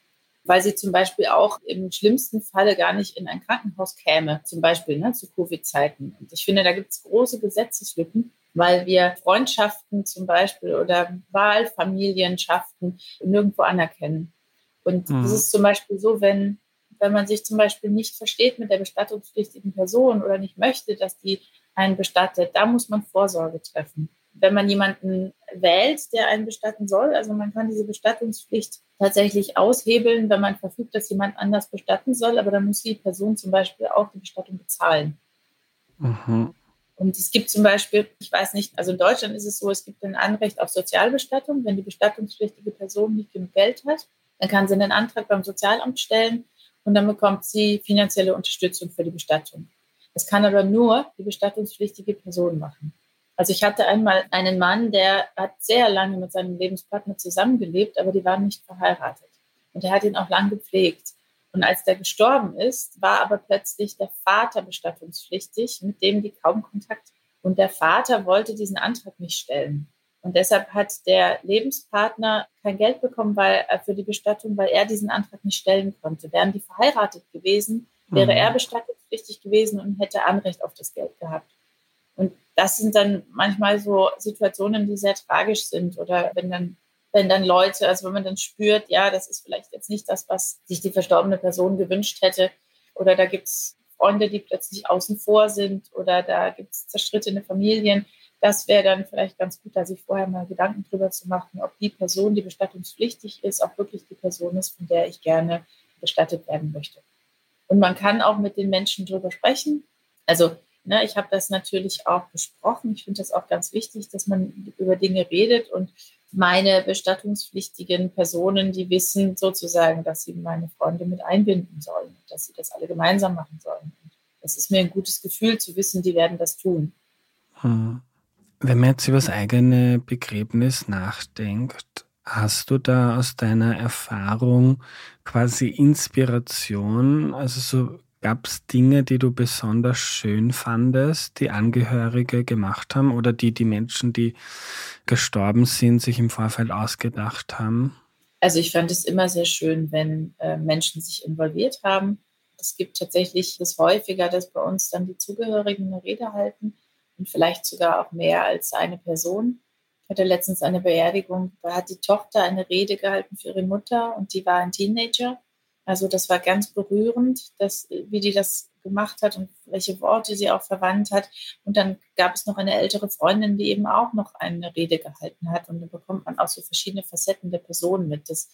weil sie zum Beispiel auch im schlimmsten Falle gar nicht in ein Krankenhaus käme, zum Beispiel ne, zu Covid-Zeiten. Und ich finde, da gibt es große Gesetzeslücken, weil wir Freundschaften zum Beispiel oder Wahlfamilienschaften nirgendwo anerkennen. Und mhm. das ist zum Beispiel so, wenn, wenn man sich zum Beispiel nicht versteht mit der bestattungspflichtigen Person oder nicht möchte, dass die einen bestattet, da muss man Vorsorge treffen. Wenn man jemanden wählt, der einen bestatten soll, also man kann diese Bestattungspflicht tatsächlich aushebeln, wenn man verfügt, dass jemand anders bestatten soll, aber dann muss die Person zum Beispiel auch die Bestattung bezahlen. Mhm. Und es gibt zum Beispiel, ich weiß nicht, also in Deutschland ist es so, es gibt ein Anrecht auf Sozialbestattung. Wenn die bestattungspflichtige Person nicht genug Geld hat, dann kann sie einen Antrag beim Sozialamt stellen und dann bekommt sie finanzielle Unterstützung für die Bestattung. Das kann aber nur die bestattungspflichtige Person machen. Also ich hatte einmal einen Mann, der hat sehr lange mit seinem Lebenspartner zusammengelebt, aber die waren nicht verheiratet. Und er hat ihn auch lang gepflegt. Und als der gestorben ist, war aber plötzlich der Vater bestattungspflichtig, mit dem die kaum Kontakt. Und der Vater wollte diesen Antrag nicht stellen. Und deshalb hat der Lebenspartner kein Geld bekommen weil, äh, für die Bestattung, weil er diesen Antrag nicht stellen konnte. Wären die verheiratet gewesen, wäre mhm. er bestattungspflichtig gewesen und hätte Anrecht auf das Geld gehabt. Das sind dann manchmal so Situationen, die sehr tragisch sind. Oder wenn dann, wenn dann Leute, also wenn man dann spürt, ja, das ist vielleicht jetzt nicht das, was sich die verstorbene Person gewünscht hätte. Oder da gibt es Freunde, die plötzlich außen vor sind. Oder da gibt es zerstrittene Familien das wäre dann vielleicht ganz gut, da sich vorher mal Gedanken drüber zu machen, ob die Person, die bestattungspflichtig ist, auch wirklich die Person ist, von der ich gerne bestattet werden möchte. Und man kann auch mit den Menschen drüber sprechen. Also ne, ich habe das natürlich auch besprochen. Ich finde das auch ganz wichtig, dass man über Dinge redet und meine bestattungspflichtigen Personen, die wissen sozusagen, dass sie meine Freunde mit einbinden sollen, dass sie das alle gemeinsam machen sollen. Das ist mir ein gutes Gefühl zu wissen, die werden das tun. Hm. Wenn man jetzt über das eigene Begräbnis nachdenkt, hast du da aus deiner Erfahrung quasi Inspiration? Also so gab es Dinge, die du besonders schön fandest, die Angehörige gemacht haben oder die die Menschen, die gestorben sind, sich im Vorfeld ausgedacht haben? Also ich fand es immer sehr schön, wenn äh, Menschen sich involviert haben. Es gibt tatsächlich das häufiger, dass bei uns dann die Zugehörigen eine Rede halten und vielleicht sogar auch mehr als eine Person. Ich hatte letztens eine Beerdigung, da hat die Tochter eine Rede gehalten für ihre Mutter und die war ein Teenager. Also das war ganz berührend, dass, wie die das gemacht hat und welche Worte sie auch verwandt hat. Und dann gab es noch eine ältere Freundin, die eben auch noch eine Rede gehalten hat. Und da bekommt man auch so verschiedene Facetten der Person mit. Das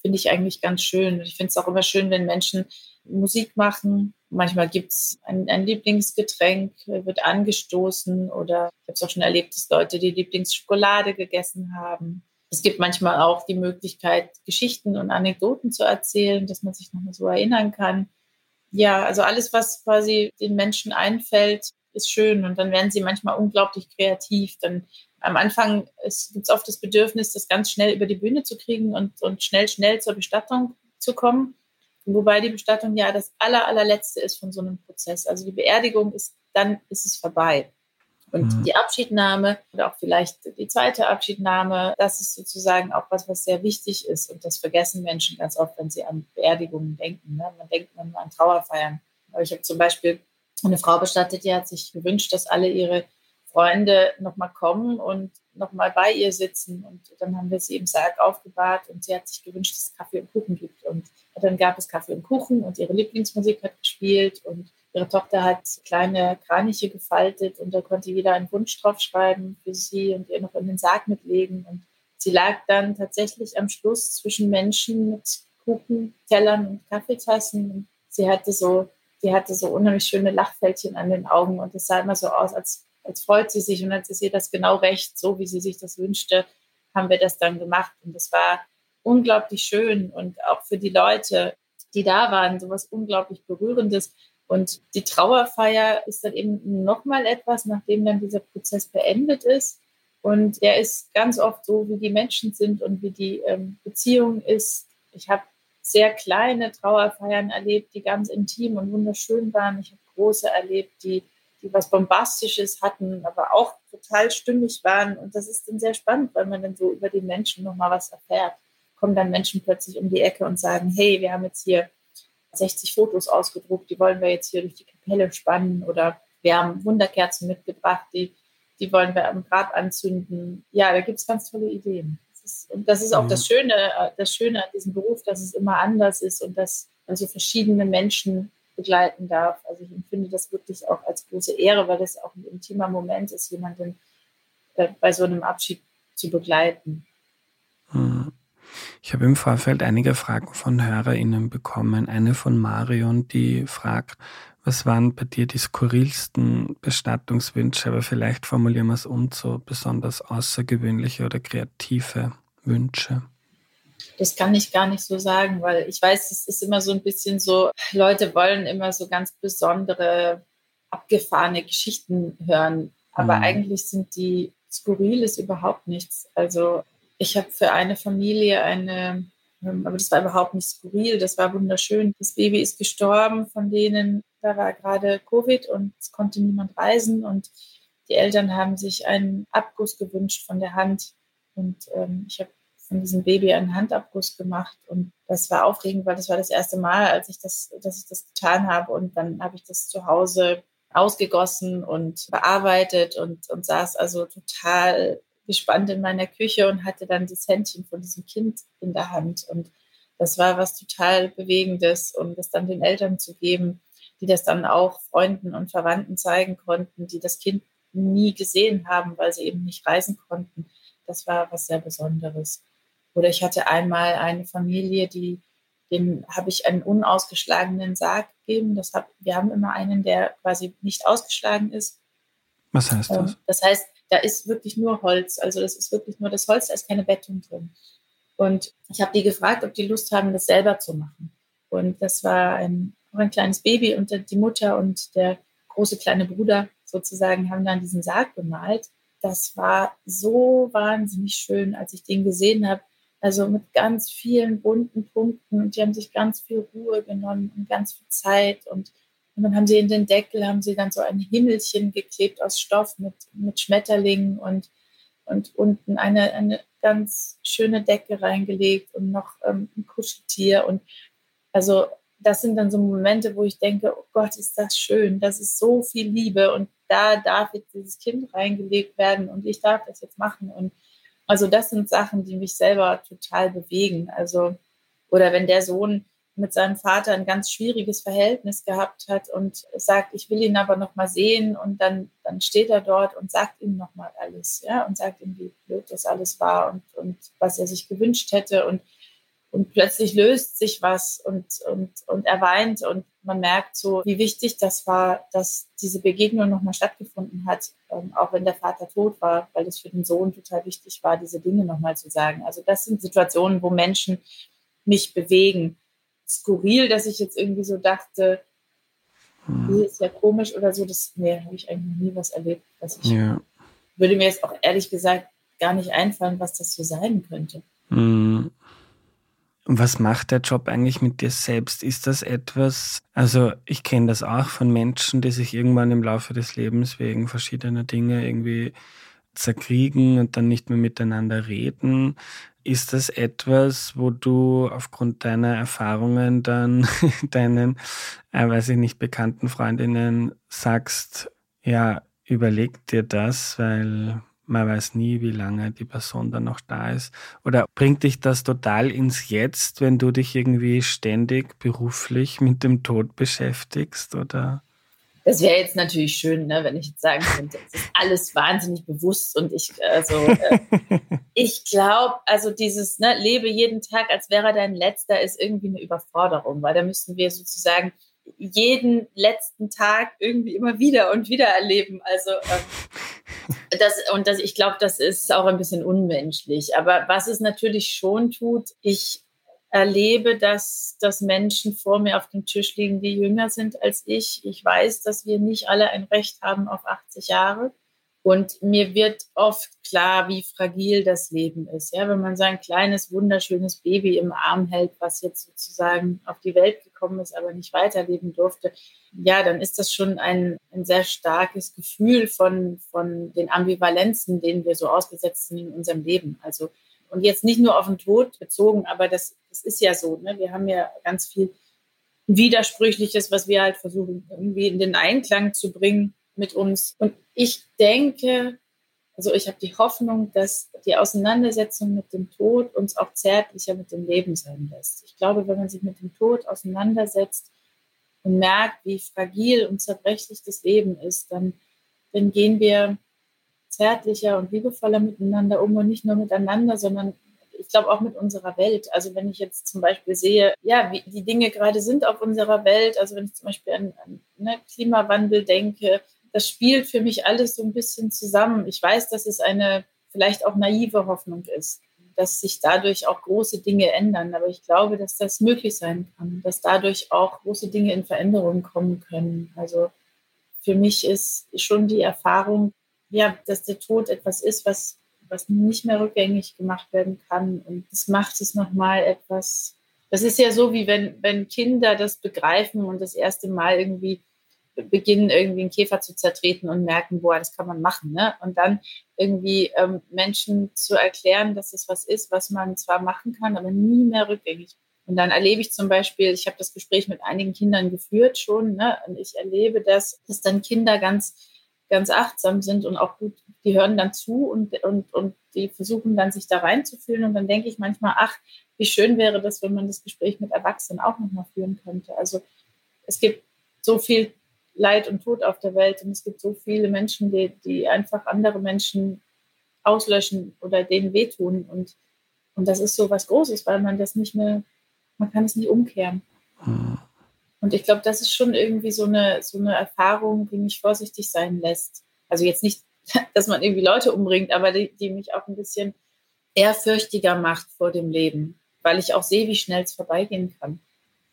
finde ich eigentlich ganz schön. Ich finde es auch immer schön, wenn Menschen Musik machen. Manchmal gibt es ein, ein, Lieblingsgetränk, wird angestoßen oder ich habe es auch schon erlebt, dass Leute die Lieblingsschokolade gegessen haben. Es gibt manchmal auch die Möglichkeit, Geschichten und Anekdoten zu erzählen, dass man sich nochmal so erinnern kann. Ja, also alles, was quasi den Menschen einfällt, ist schön und dann werden sie manchmal unglaublich kreativ. Dann am Anfang gibt es oft das Bedürfnis, das ganz schnell über die Bühne zu kriegen und, und schnell, schnell zur Bestattung zu kommen. Wobei die Bestattung ja das aller, allerletzte ist von so einem Prozess. Also die Beerdigung ist, dann ist es vorbei. Und mhm. die Abschiednahme oder auch vielleicht die zweite Abschiednahme, das ist sozusagen auch was, was sehr wichtig ist. Und das vergessen Menschen ganz oft, wenn sie an Beerdigungen denken. Ne? Man denkt man an Trauerfeiern. Aber ich habe zum Beispiel eine Frau bestattet, die hat sich gewünscht, dass alle ihre Freunde nochmal kommen und nochmal bei ihr sitzen. Und dann haben wir sie im Sarg aufgebahrt und sie hat sich gewünscht, dass es Kaffee und Kuchen gibt. Und dann gab es Kaffee und Kuchen und ihre Lieblingsmusik hat gespielt und ihre Tochter hat kleine Kraniche gefaltet und da konnte jeder einen Wunsch draufschreiben für sie und ihr noch in den Sarg mitlegen. Und sie lag dann tatsächlich am Schluss zwischen Menschen mit Kuchen, Tellern und Kaffeetassen. Sie hatte so, die hatte so unheimlich schöne Lachfältchen an den Augen und es sah immer so aus, als als freut sie sich und als ist ihr das genau recht, so wie sie sich das wünschte, haben wir das dann gemacht. Und das war unglaublich schön und auch für die Leute, die da waren, so was unglaublich Berührendes. Und die Trauerfeier ist dann eben nochmal etwas, nachdem dann dieser Prozess beendet ist. Und der ist ganz oft so, wie die Menschen sind und wie die ähm, Beziehung ist. Ich habe sehr kleine Trauerfeiern erlebt, die ganz intim und wunderschön waren. Ich habe große erlebt, die die was Bombastisches hatten, aber auch total stimmig waren. Und das ist dann sehr spannend, weil man dann so über die Menschen nochmal was erfährt. Kommen dann Menschen plötzlich um die Ecke und sagen, hey, wir haben jetzt hier 60 Fotos ausgedruckt, die wollen wir jetzt hier durch die Kapelle spannen oder wir haben Wunderkerzen mitgebracht, die, die wollen wir am Grab anzünden. Ja, da gibt es ganz tolle Ideen. Das ist, und das ist auch mhm. das Schöne, das Schöne an diesem Beruf, dass es immer anders ist und dass also verschiedene Menschen begleiten darf. Also ich empfinde das wirklich auch als große Ehre, weil das auch ein intimer Moment ist, jemanden äh, bei so einem Abschied zu begleiten. Ich habe im Vorfeld einige Fragen von HörerInnen bekommen. Eine von Marion, die fragt, was waren bei dir die skurrilsten Bestattungswünsche? Aber vielleicht formulieren wir es um so besonders außergewöhnliche oder kreative Wünsche. Das kann ich gar nicht so sagen, weil ich weiß, es ist immer so ein bisschen so, Leute wollen immer so ganz besondere, abgefahrene Geschichten hören. Aber mhm. eigentlich sind die skurril ist überhaupt nichts. Also ich habe für eine Familie eine, ähm, aber das war überhaupt nicht skurril, das war wunderschön. Das Baby ist gestorben, von denen, da war gerade Covid und es konnte niemand reisen und die Eltern haben sich einen Abguss gewünscht von der Hand und ähm, ich habe von diesem Baby einen Handabguss gemacht und das war aufregend, weil das war das erste Mal, als ich das, dass ich das getan habe und dann habe ich das zu Hause ausgegossen und bearbeitet und, und saß also total gespannt in meiner Küche und hatte dann das Händchen von diesem Kind in der Hand. Und das war was total Bewegendes, um das dann den Eltern zu geben, die das dann auch Freunden und Verwandten zeigen konnten, die das Kind nie gesehen haben, weil sie eben nicht reisen konnten. Das war was sehr Besonderes. Oder ich hatte einmal eine Familie, die dem habe ich einen unausgeschlagenen Sarg gegeben. Das hab, wir haben immer einen, der quasi nicht ausgeschlagen ist. Was heißt das? Ähm, das heißt, da ist wirklich nur Holz. Also das ist wirklich nur das Holz, da ist keine Bettung drin. Und ich habe die gefragt, ob die Lust haben, das selber zu machen. Und das war ein, auch ein kleines Baby und die Mutter und der große kleine Bruder sozusagen haben dann diesen Sarg bemalt. Das war so wahnsinnig schön, als ich den gesehen habe also mit ganz vielen bunten Punkten und die haben sich ganz viel Ruhe genommen und ganz viel Zeit und, und dann haben sie in den Deckel, haben sie dann so ein Himmelchen geklebt aus Stoff mit, mit Schmetterlingen und, und unten eine, eine ganz schöne Decke reingelegt und noch ähm, ein Kuscheltier. Und also das sind dann so Momente, wo ich denke, oh Gott, ist das schön, das ist so viel Liebe und da darf jetzt dieses Kind reingelegt werden und ich darf das jetzt machen. Und also das sind Sachen, die mich selber total bewegen. Also, oder wenn der Sohn mit seinem Vater ein ganz schwieriges Verhältnis gehabt hat und sagt, ich will ihn aber noch mal sehen und dann, dann steht er dort und sagt ihm noch mal alles, ja, und sagt ihm, wie blöd das alles war und, und was er sich gewünscht hätte und und plötzlich löst sich was und, und, und er weint und man merkt so, wie wichtig das war, dass diese Begegnung nochmal stattgefunden hat, ähm, auch wenn der Vater tot war, weil es für den Sohn total wichtig war, diese Dinge nochmal zu sagen. Also das sind Situationen, wo Menschen mich bewegen. Skurril, dass ich jetzt irgendwie so dachte, hm. ist ja komisch oder so, das, nee, habe ich eigentlich noch nie was erlebt. Was ich, ja. Würde mir jetzt auch ehrlich gesagt gar nicht einfallen, was das so sein könnte. Hm. Was macht der Job eigentlich mit dir selbst? Ist das etwas, also ich kenne das auch von Menschen, die sich irgendwann im Laufe des Lebens wegen verschiedener Dinge irgendwie zerkriegen und dann nicht mehr miteinander reden. Ist das etwas, wo du aufgrund deiner Erfahrungen dann deinen, äh, weiß ich nicht, bekannten Freundinnen sagst, ja, überleg dir das, weil man weiß nie, wie lange die Person dann noch da ist. Oder bringt dich das total ins Jetzt, wenn du dich irgendwie ständig beruflich mit dem Tod beschäftigst? Oder? Das wäre jetzt natürlich schön, ne, wenn ich jetzt sagen könnte, es ist alles wahnsinnig bewusst und ich, also, äh, ich glaube, also dieses, ne, lebe jeden Tag, als wäre dein letzter, ist irgendwie eine Überforderung, weil da müssten wir sozusagen jeden letzten Tag irgendwie immer wieder und wieder erleben. Also ähm, das und das, ich glaube, das ist auch ein bisschen unmenschlich. Aber was es natürlich schon tut, ich erlebe, dass, dass Menschen vor mir auf dem Tisch liegen, die jünger sind als ich. Ich weiß, dass wir nicht alle ein Recht haben auf 80 Jahre. Und mir wird oft klar, wie fragil das Leben ist. Ja, wenn man sein kleines, wunderschönes Baby im Arm hält, was jetzt sozusagen auf die Welt gekommen ist, aber nicht weiterleben durfte, ja, dann ist das schon ein, ein sehr starkes Gefühl von, von den Ambivalenzen, denen wir so ausgesetzt sind in unserem Leben. Also, und jetzt nicht nur auf den Tod bezogen, aber das, das ist ja so. Ne? Wir haben ja ganz viel Widersprüchliches, was wir halt versuchen, irgendwie in den Einklang zu bringen mit uns. Und ich denke, also ich habe die Hoffnung, dass die Auseinandersetzung mit dem Tod uns auch zärtlicher mit dem Leben sein lässt. Ich glaube, wenn man sich mit dem Tod auseinandersetzt, und merkt, wie fragil und zerbrechlich das Leben ist, dann, dann gehen wir zärtlicher und liebevoller miteinander um und nicht nur miteinander, sondern ich glaube auch mit unserer Welt. Also wenn ich jetzt zum Beispiel sehe, ja, wie die Dinge gerade sind auf unserer Welt, also wenn ich zum Beispiel an, an ne, Klimawandel denke, das spielt für mich alles so ein bisschen zusammen. Ich weiß, dass es eine vielleicht auch naive Hoffnung ist, dass sich dadurch auch große Dinge ändern. Aber ich glaube, dass das möglich sein kann, dass dadurch auch große Dinge in Veränderung kommen können. Also für mich ist schon die Erfahrung, ja, dass der Tod etwas ist, was was nicht mehr rückgängig gemacht werden kann. Und das macht es nochmal etwas. Das ist ja so, wie wenn, wenn Kinder das begreifen und das erste Mal irgendwie beginnen, irgendwie einen Käfer zu zertreten und merken, boah, das kann man machen. Ne? Und dann irgendwie ähm, Menschen zu erklären, dass es was ist, was man zwar machen kann, aber nie mehr rückgängig. Und dann erlebe ich zum Beispiel, ich habe das Gespräch mit einigen Kindern geführt schon, ne? und ich erlebe, dass, dass dann Kinder ganz ganz achtsam sind und auch gut, die hören dann zu und, und, und die versuchen dann sich da reinzufühlen. Und dann denke ich manchmal, ach, wie schön wäre das, wenn man das Gespräch mit Erwachsenen auch nochmal führen könnte. Also es gibt so viel Leid und Tod auf der Welt und es gibt so viele Menschen, die, die einfach andere Menschen auslöschen oder denen wehtun. Und, und das ist so was Großes, weil man das nicht mehr, man kann es nicht umkehren. Mhm. Und ich glaube, das ist schon irgendwie so eine, so eine Erfahrung, die mich vorsichtig sein lässt. Also jetzt nicht, dass man irgendwie Leute umbringt, aber die, die mich auch ein bisschen ehrfürchtiger macht vor dem Leben, weil ich auch sehe, wie schnell es vorbeigehen kann.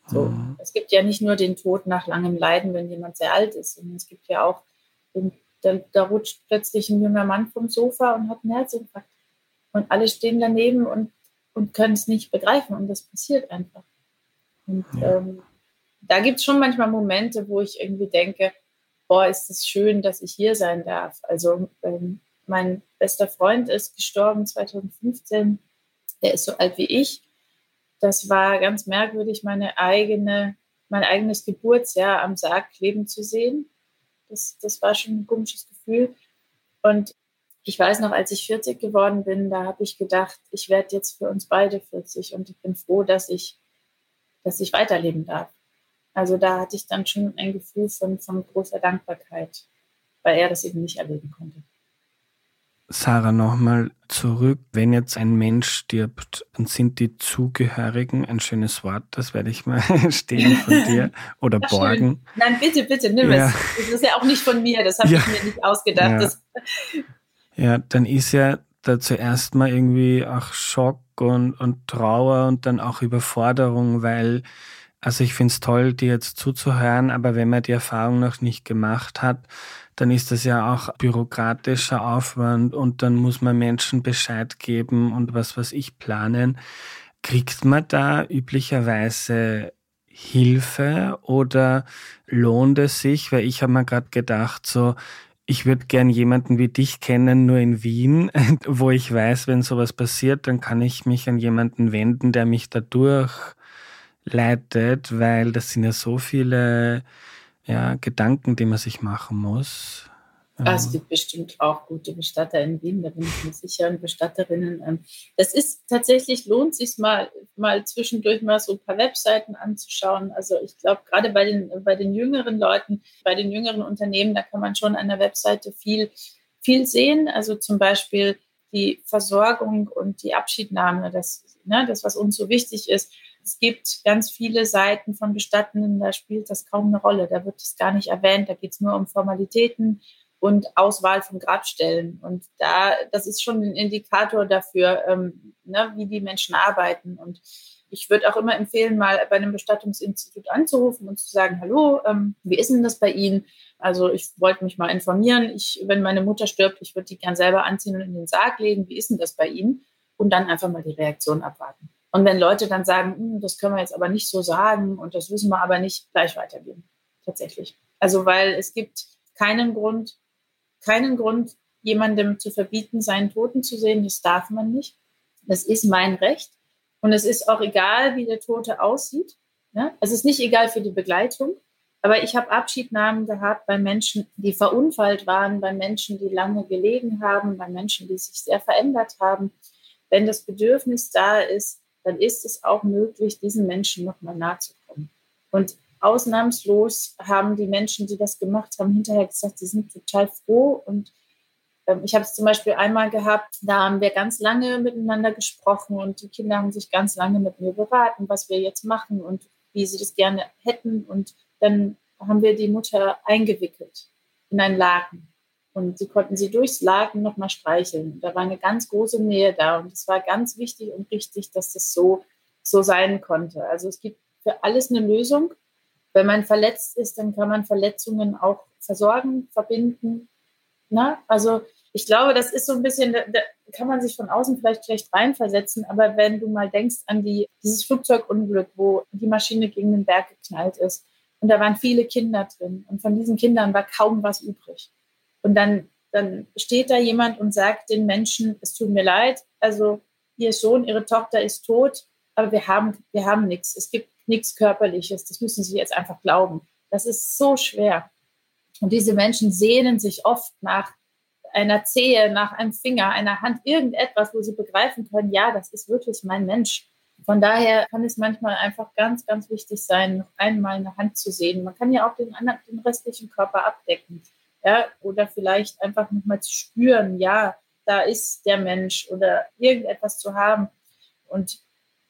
So, mhm. Es gibt ja nicht nur den Tod nach langem Leiden, wenn jemand sehr alt ist, sondern es gibt ja auch, da, da rutscht plötzlich ein junger Mann vom Sofa und hat einen Herzinfarkt. Und alle stehen daneben und, und können es nicht begreifen und das passiert einfach. Und ja. ähm, da gibt es schon manchmal Momente, wo ich irgendwie denke, boah, ist es schön, dass ich hier sein darf. Also ähm, mein bester Freund ist gestorben 2015. Der ist so alt wie ich. Das war ganz merkwürdig, meine eigene, mein eigenes Geburtsjahr am Sarg kleben zu sehen. Das, das war schon ein komisches Gefühl. Und ich weiß noch, als ich 40 geworden bin, da habe ich gedacht, ich werde jetzt für uns beide 40 und ich bin froh, dass ich, dass ich weiterleben darf. Also da hatte ich dann schon ein Gefühl von, von großer Dankbarkeit, weil er das eben nicht erleben konnte. Sarah, nochmal zurück. Wenn jetzt ein Mensch stirbt, dann sind die Zugehörigen ein schönes Wort, das werde ich mal stehen von dir oder Ach, borgen. Schön. Nein, bitte, bitte, nimm ja. es. Das ist ja auch nicht von mir, das habe ja. ich mir nicht ausgedacht. Ja. ja, dann ist ja da zuerst mal irgendwie auch Schock und, und Trauer und dann auch Überforderung, weil also ich finde es toll, dir jetzt zuzuhören, aber wenn man die Erfahrung noch nicht gemacht hat, dann ist das ja auch bürokratischer Aufwand und dann muss man Menschen Bescheid geben und was was ich planen. Kriegt man da üblicherweise Hilfe oder lohnt es sich? Weil ich habe mir gerade gedacht, so ich würde gern jemanden wie dich kennen, nur in Wien, wo ich weiß, wenn sowas passiert, dann kann ich mich an jemanden wenden, der mich dadurch leitet, weil das sind ja so viele ja, Gedanken, die man sich machen muss. Ja. Es gibt bestimmt auch gute Bestatter in Wien, da bin ich mir sicher, und Bestatterinnen. Ähm, das ist tatsächlich, lohnt sich mal, mal zwischendurch mal so ein paar Webseiten anzuschauen. Also ich glaube, gerade bei den, bei den jüngeren Leuten, bei den jüngeren Unternehmen, da kann man schon an der Webseite viel, viel sehen. Also zum Beispiel die Versorgung und die Abschiednahme, das, ne, das was uns so wichtig ist es gibt ganz viele Seiten von Bestattenden, da spielt das kaum eine Rolle. Da wird es gar nicht erwähnt. Da geht es nur um Formalitäten und Auswahl von Grabstellen. Und da, das ist schon ein Indikator dafür, ähm, ne, wie die Menschen arbeiten. Und ich würde auch immer empfehlen, mal bei einem Bestattungsinstitut anzurufen und zu sagen, hallo, ähm, wie ist denn das bei Ihnen? Also ich wollte mich mal informieren. Ich, wenn meine Mutter stirbt, ich würde die gern selber anziehen und in den Sarg legen. Wie ist denn das bei Ihnen? Und dann einfach mal die Reaktion abwarten. Und wenn Leute dann sagen, hm, das können wir jetzt aber nicht so sagen und das wissen wir aber nicht, gleich weitergeben. Tatsächlich. Also weil es gibt keinen Grund, keinen Grund, jemandem zu verbieten, seinen Toten zu sehen. Das darf man nicht. Das ist mein Recht. Und es ist auch egal, wie der Tote aussieht. Ja? Es ist nicht egal für die Begleitung. Aber ich habe Abschiednahmen gehabt bei Menschen, die verunfallt waren, bei Menschen, die lange gelegen haben, bei Menschen, die sich sehr verändert haben. Wenn das Bedürfnis da ist, dann ist es auch möglich, diesen Menschen nochmal nahe zu kommen. Und ausnahmslos haben die Menschen, die das gemacht haben, hinterher gesagt, sie sind total froh. Und ähm, ich habe es zum Beispiel einmal gehabt, da haben wir ganz lange miteinander gesprochen und die Kinder haben sich ganz lange mit mir beraten, was wir jetzt machen und wie sie das gerne hätten. Und dann haben wir die Mutter eingewickelt in einen Laken. Und sie konnten sie durchs Laken nochmal streicheln. Da war eine ganz große Nähe da. Und es war ganz wichtig und richtig, dass das so, so sein konnte. Also es gibt für alles eine Lösung. Wenn man verletzt ist, dann kann man Verletzungen auch versorgen, verbinden. Na? Also ich glaube, das ist so ein bisschen, da, da kann man sich von außen vielleicht schlecht reinversetzen, aber wenn du mal denkst an die, dieses Flugzeugunglück, wo die Maschine gegen den Berg geknallt ist und da waren viele Kinder drin und von diesen Kindern war kaum was übrig. Und dann, dann steht da jemand und sagt den Menschen, es tut mir leid, also ihr Sohn, ihre Tochter ist tot, aber wir haben, wir haben nichts. Es gibt nichts Körperliches. Das müssen sie jetzt einfach glauben. Das ist so schwer. Und diese Menschen sehnen sich oft nach einer Zehe, nach einem Finger, einer Hand, irgendetwas, wo sie begreifen können, ja, das ist wirklich mein Mensch. Von daher kann es manchmal einfach ganz, ganz wichtig sein, noch einmal eine Hand zu sehen. Man kann ja auch den, anderen, den restlichen Körper abdecken. Ja, oder vielleicht einfach nochmal zu spüren, ja, da ist der Mensch oder irgendetwas zu haben. Und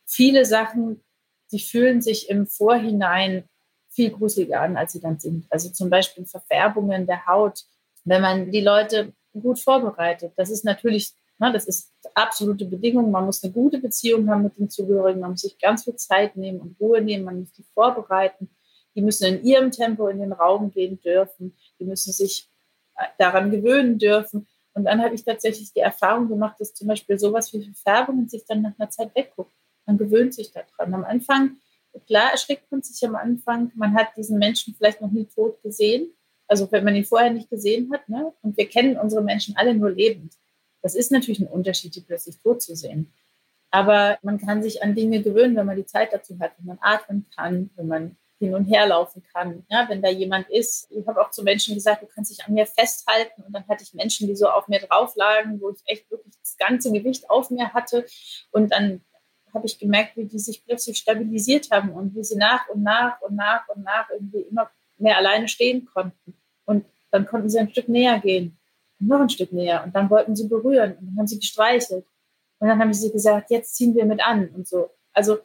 viele Sachen, die fühlen sich im Vorhinein viel gruseliger an, als sie dann sind. Also zum Beispiel Verfärbungen der Haut, wenn man die Leute gut vorbereitet. Das ist natürlich, na, das ist absolute Bedingung. Man muss eine gute Beziehung haben mit den Zugehörigen. Man muss sich ganz viel Zeit nehmen und Ruhe nehmen. Man muss die vorbereiten. Die müssen in ihrem Tempo in den Raum gehen dürfen. Die müssen sich äh, daran gewöhnen dürfen. Und dann habe ich tatsächlich die Erfahrung gemacht, dass zum Beispiel sowas wie Verfärbungen sich dann nach einer Zeit wegguckt. Man gewöhnt sich daran. Am Anfang, klar, erschrickt man sich am Anfang. Man hat diesen Menschen vielleicht noch nie tot gesehen. Also wenn man ihn vorher nicht gesehen hat. Ne? Und wir kennen unsere Menschen alle nur lebend. Das ist natürlich ein Unterschied, die plötzlich tot zu sehen. Aber man kann sich an Dinge gewöhnen, wenn man die Zeit dazu hat, wenn man atmen kann, wenn man hin und her laufen kann. Ja, wenn da jemand ist, ich habe auch zu Menschen gesagt, du kannst dich an mir festhalten. Und dann hatte ich Menschen, die so auf mir drauf lagen, wo ich echt wirklich das ganze Gewicht auf mir hatte. Und dann habe ich gemerkt, wie die sich plötzlich stabilisiert haben und wie sie nach und nach und nach und nach irgendwie immer mehr alleine stehen konnten. Und dann konnten sie ein Stück näher gehen noch ein Stück näher. Und dann wollten sie berühren und dann haben sie gestreichelt. Und dann haben sie gesagt, jetzt ziehen wir mit an und so. Also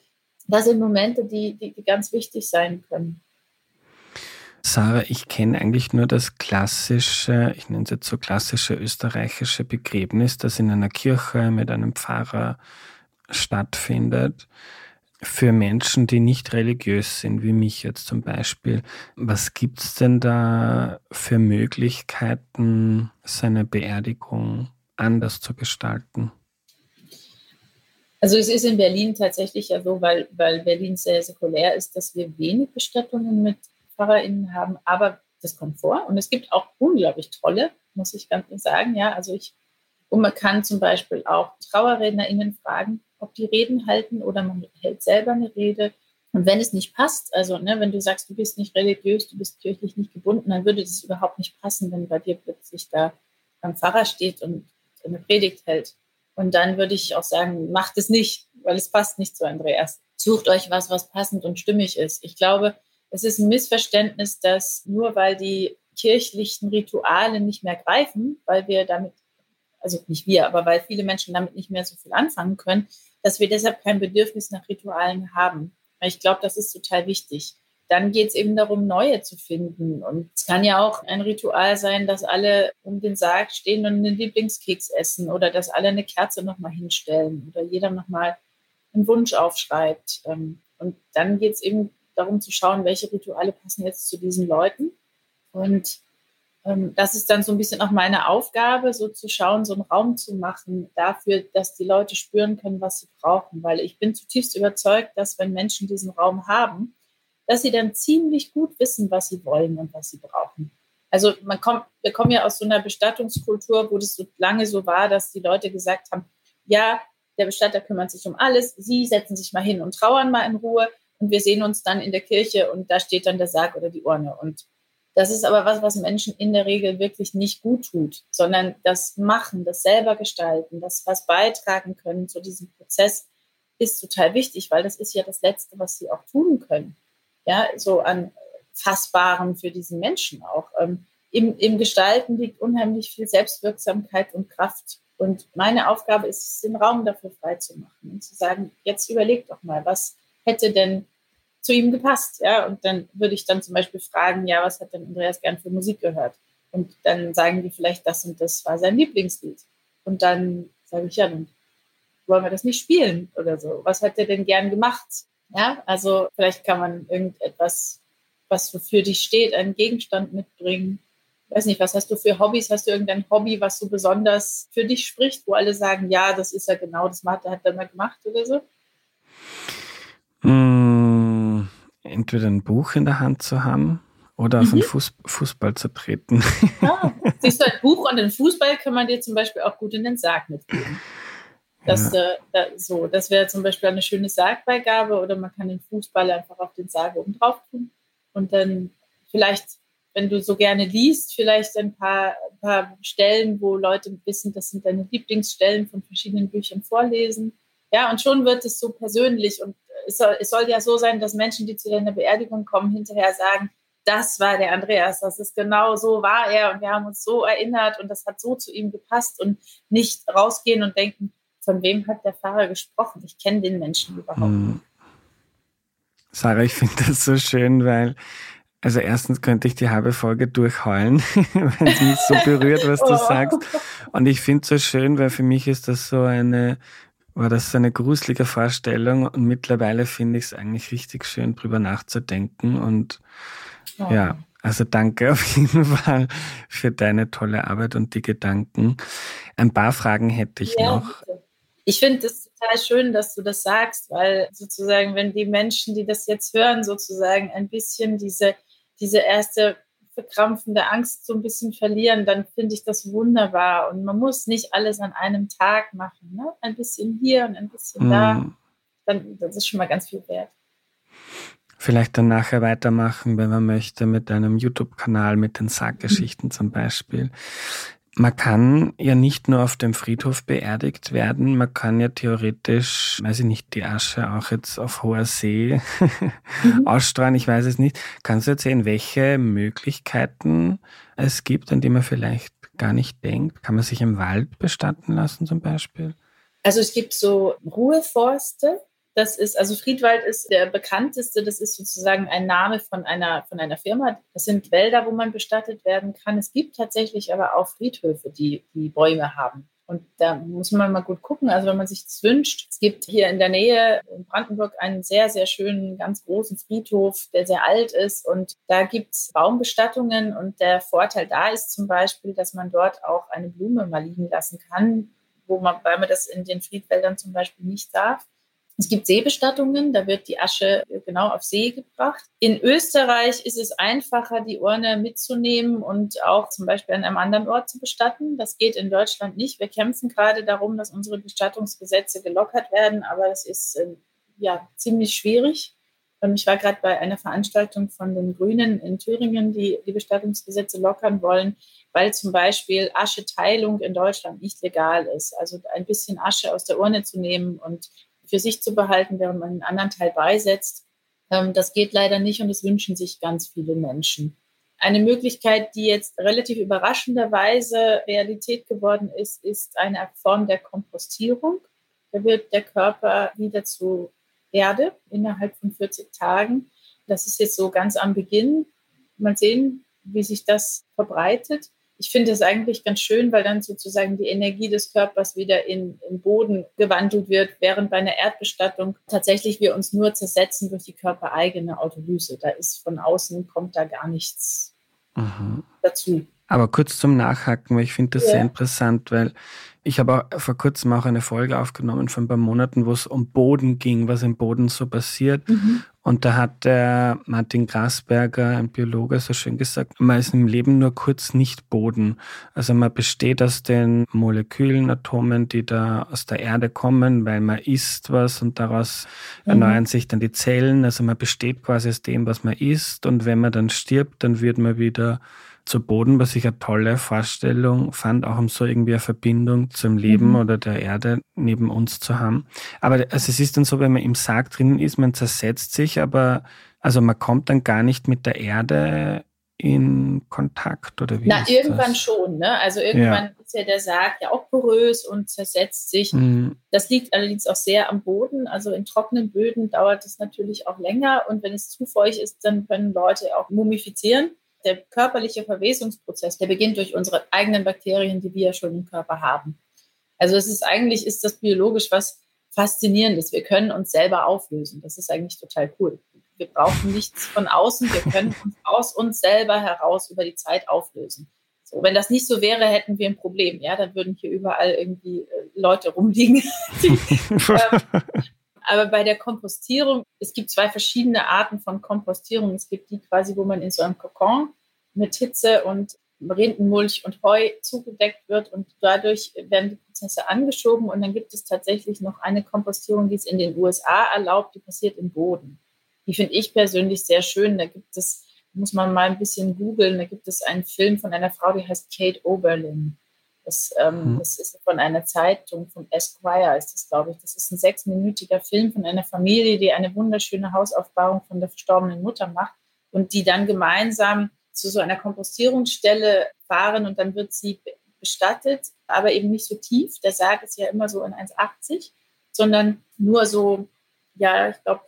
das sind Momente, die, die, die ganz wichtig sein können. Sarah, ich kenne eigentlich nur das klassische, ich nenne es jetzt so klassische österreichische Begräbnis, das in einer Kirche mit einem Pfarrer stattfindet. Für Menschen, die nicht religiös sind, wie mich jetzt zum Beispiel, was gibt es denn da für Möglichkeiten, seine Beerdigung anders zu gestalten? Also es ist in Berlin tatsächlich ja so, weil, weil Berlin sehr säkulär ist, dass wir wenig Bestattungen mit PfarrerInnen haben, aber das kommt vor. Und es gibt auch unglaublich tolle, muss ich ganz sagen. Ja, also ich, und man kann zum Beispiel auch TrauerrednerInnen fragen, ob die Reden halten oder man hält selber eine Rede. Und wenn es nicht passt, also ne, wenn du sagst, du bist nicht religiös, du bist kirchlich nicht gebunden, dann würde das überhaupt nicht passen, wenn bei dir plötzlich da ein Pfarrer steht und eine Predigt hält. Und dann würde ich auch sagen, macht es nicht, weil es passt nicht zu Andreas. Sucht euch was, was passend und stimmig ist. Ich glaube, es ist ein Missverständnis, dass nur weil die kirchlichen Rituale nicht mehr greifen, weil wir damit, also nicht wir, aber weil viele Menschen damit nicht mehr so viel anfangen können, dass wir deshalb kein Bedürfnis nach Ritualen haben. Ich glaube, das ist total wichtig dann geht es eben darum, neue zu finden. Und es kann ja auch ein Ritual sein, dass alle um den Sarg stehen und einen Lieblingskeks essen oder dass alle eine Kerze nochmal hinstellen oder jeder nochmal einen Wunsch aufschreibt. Ähm, und dann geht es eben darum zu schauen, welche Rituale passen jetzt zu diesen Leuten. Und ähm, das ist dann so ein bisschen auch meine Aufgabe, so zu schauen, so einen Raum zu machen dafür, dass die Leute spüren können, was sie brauchen. Weil ich bin zutiefst überzeugt, dass wenn Menschen diesen Raum haben, dass sie dann ziemlich gut wissen, was sie wollen und was sie brauchen. Also man kommt, wir kommen ja aus so einer Bestattungskultur, wo das so lange so war, dass die Leute gesagt haben, ja, der Bestatter kümmert sich um alles, Sie setzen sich mal hin und trauern mal in Ruhe und wir sehen uns dann in der Kirche und da steht dann der Sarg oder die Urne. Und das ist aber was, was Menschen in der Regel wirklich nicht gut tut, sondern das Machen, das selber gestalten, das was beitragen können zu diesem Prozess ist total wichtig, weil das ist ja das Letzte, was sie auch tun können. Ja, so an Fassbaren für diesen Menschen auch. Ähm, im, Im Gestalten liegt unheimlich viel Selbstwirksamkeit und Kraft. Und meine Aufgabe ist es, den Raum dafür freizumachen und zu sagen, jetzt überleg doch mal, was hätte denn zu ihm gepasst, ja? Und dann würde ich dann zum Beispiel fragen, ja, was hat denn Andreas gern für Musik gehört? Und dann sagen die vielleicht, das und das war sein Lieblingslied. Und dann sage ich, ja, dann wollen wir das nicht spielen oder so. Was hat er denn gern gemacht? Ja, also vielleicht kann man irgendetwas, was so für dich steht, einen Gegenstand mitbringen. Ich weiß nicht, was hast du für Hobbys? Hast du irgendein Hobby, was so besonders für dich spricht, wo alle sagen, ja, das ist ja genau, das hat er mal gemacht oder so? Mmh, entweder ein Buch in der Hand zu haben oder auf mhm. den Fuß, Fußball zu treten. Ja, siehst du, ein Buch und ein Fußball kann man dir zum Beispiel auch gut in den Sarg mitgeben. Das, ja. äh, da, so, das wäre zum Beispiel eine schöne Sargbeigabe oder man kann den Fußball einfach auf den Sarg oben drauf tun und dann vielleicht, wenn du so gerne liest, vielleicht ein paar, ein paar Stellen, wo Leute wissen, das sind deine Lieblingsstellen von verschiedenen Büchern vorlesen. Ja, und schon wird es so persönlich und es soll, es soll ja so sein, dass Menschen, die zu deiner Beerdigung kommen, hinterher sagen, das war der Andreas, das ist genau so war er und wir haben uns so erinnert und das hat so zu ihm gepasst und nicht rausgehen und denken, von wem hat der Pfarrer gesprochen? Ich kenne den Menschen überhaupt hm. nicht. Sarah, ich finde das so schön, weil also erstens könnte ich die halbe Folge durchheulen, wenn es mich so berührt, was du oh. sagst. Und ich finde es so schön, weil für mich ist das so eine, war das so eine gruselige Vorstellung und mittlerweile finde ich es eigentlich richtig schön, drüber nachzudenken. Und oh. ja, also danke auf jeden Fall für deine tolle Arbeit und die Gedanken. Ein paar Fragen hätte ich ja, noch. Bitte. Ich finde es total schön, dass du das sagst, weil sozusagen, wenn die Menschen, die das jetzt hören, sozusagen ein bisschen diese, diese erste verkrampfende Angst so ein bisschen verlieren, dann finde ich das wunderbar. Und man muss nicht alles an einem Tag machen. Ne? Ein bisschen hier und ein bisschen mm. da. Dann, das ist schon mal ganz viel wert. Vielleicht dann nachher weitermachen, wenn man möchte, mit einem YouTube-Kanal, mit den Sarggeschichten mhm. zum Beispiel. Man kann ja nicht nur auf dem Friedhof beerdigt werden, man kann ja theoretisch, weiß ich nicht, die Asche auch jetzt auf hoher See mhm. ausstrahlen, ich weiß es nicht. Kannst du erzählen, welche Möglichkeiten es gibt, an die man vielleicht gar nicht denkt? Kann man sich im Wald bestatten lassen zum Beispiel? Also es gibt so Ruheforste, das ist, also Friedwald ist der bekannteste, das ist sozusagen ein Name von einer, von einer Firma. Das sind Wälder, wo man bestattet werden kann. Es gibt tatsächlich aber auch Friedhöfe, die, die Bäume haben. Und da muss man mal gut gucken. Also wenn man sich das wünscht, es gibt hier in der Nähe in Brandenburg einen sehr, sehr schönen, ganz großen Friedhof, der sehr alt ist. Und da gibt es Baumbestattungen. Und der Vorteil da ist zum Beispiel, dass man dort auch eine Blume mal liegen lassen kann, wo man, weil man das in den Friedwäldern zum Beispiel nicht darf. Es gibt Seebestattungen, da wird die Asche genau auf See gebracht. In Österreich ist es einfacher, die Urne mitzunehmen und auch zum Beispiel an einem anderen Ort zu bestatten. Das geht in Deutschland nicht. Wir kämpfen gerade darum, dass unsere Bestattungsgesetze gelockert werden, aber das ist äh, ja ziemlich schwierig. Ähm, ich war gerade bei einer Veranstaltung von den Grünen in Thüringen, die die Bestattungsgesetze lockern wollen, weil zum Beispiel Ascheteilung in Deutschland nicht legal ist. Also ein bisschen Asche aus der Urne zu nehmen und für sich zu behalten, während man einen anderen Teil beisetzt. Ähm, das geht leider nicht und das wünschen sich ganz viele Menschen. Eine Möglichkeit, die jetzt relativ überraschenderweise Realität geworden ist, ist eine Form der Kompostierung. Da wird der Körper wieder zu Erde innerhalb von 40 Tagen. Das ist jetzt so ganz am Beginn. Mal sehen, wie sich das verbreitet ich finde es eigentlich ganz schön, weil dann sozusagen die Energie des Körpers wieder in, in Boden gewandelt wird, während bei einer Erdbestattung tatsächlich wir uns nur zersetzen durch die körpereigene Autolyse. Da ist von außen kommt da gar nichts mhm. dazu. Aber kurz zum Nachhaken, weil ich finde das ja. sehr interessant, weil ich habe vor kurzem auch eine Folge aufgenommen von ein paar Monaten, wo es um Boden ging, was im Boden so passiert. Mhm. Und da hat der Martin Grasberger, ein Biologe, so schön gesagt, man ist im Leben nur kurz nicht Boden. Also man besteht aus den Molekülen, Atomen, die da aus der Erde kommen, weil man isst was und daraus mhm. erneuern sich dann die Zellen. Also man besteht quasi aus dem, was man isst. Und wenn man dann stirbt, dann wird man wieder zu Boden, was ich eine tolle Vorstellung fand, auch um so irgendwie eine Verbindung zum Leben mhm. oder der Erde neben uns zu haben. Aber also es ist dann so, wenn man im Sarg drinnen ist, man zersetzt sich, aber Also man kommt dann gar nicht mit der Erde in Kontakt oder wie? Na, irgendwann das? schon. Ne? Also irgendwann ja. ist ja der Sarg ja auch porös und zersetzt sich. Mhm. Das liegt allerdings auch sehr am Boden. Also in trockenen Böden dauert es natürlich auch länger. Und wenn es zu feucht ist, dann können Leute auch mumifizieren. Der körperliche Verwesungsprozess, der beginnt durch unsere eigenen Bakterien, die wir ja schon im Körper haben. Also es ist eigentlich, ist das biologisch was Faszinierendes. Wir können uns selber auflösen. Das ist eigentlich total cool. Wir brauchen nichts von außen. Wir können uns aus uns selber heraus über die Zeit auflösen. So, wenn das nicht so wäre, hätten wir ein Problem. Ja, dann würden hier überall irgendwie äh, Leute rumliegen. ähm, aber bei der Kompostierung, es gibt zwei verschiedene Arten von Kompostierung. Es gibt die quasi, wo man in so einem Kokon mit Hitze und Rindenmulch und Heu zugedeckt wird und dadurch werden die Prozesse angeschoben und dann gibt es tatsächlich noch eine Kompostierung, die es in den USA erlaubt, die passiert im Boden. Die finde ich persönlich sehr schön. Da gibt es, muss man mal ein bisschen googeln, da gibt es einen Film von einer Frau, die heißt Kate Oberlin. Das, ähm, mhm. das ist von einer Zeitung, von Esquire ist das, glaube ich. Das ist ein sechsminütiger Film von einer Familie, die eine wunderschöne Hausaufbauung von der verstorbenen Mutter macht und die dann gemeinsam zu so einer Kompostierungsstelle fahren und dann wird sie bestattet, aber eben nicht so tief. Der Sarg ist ja immer so in 1,80, sondern nur so, ja, ich glaube,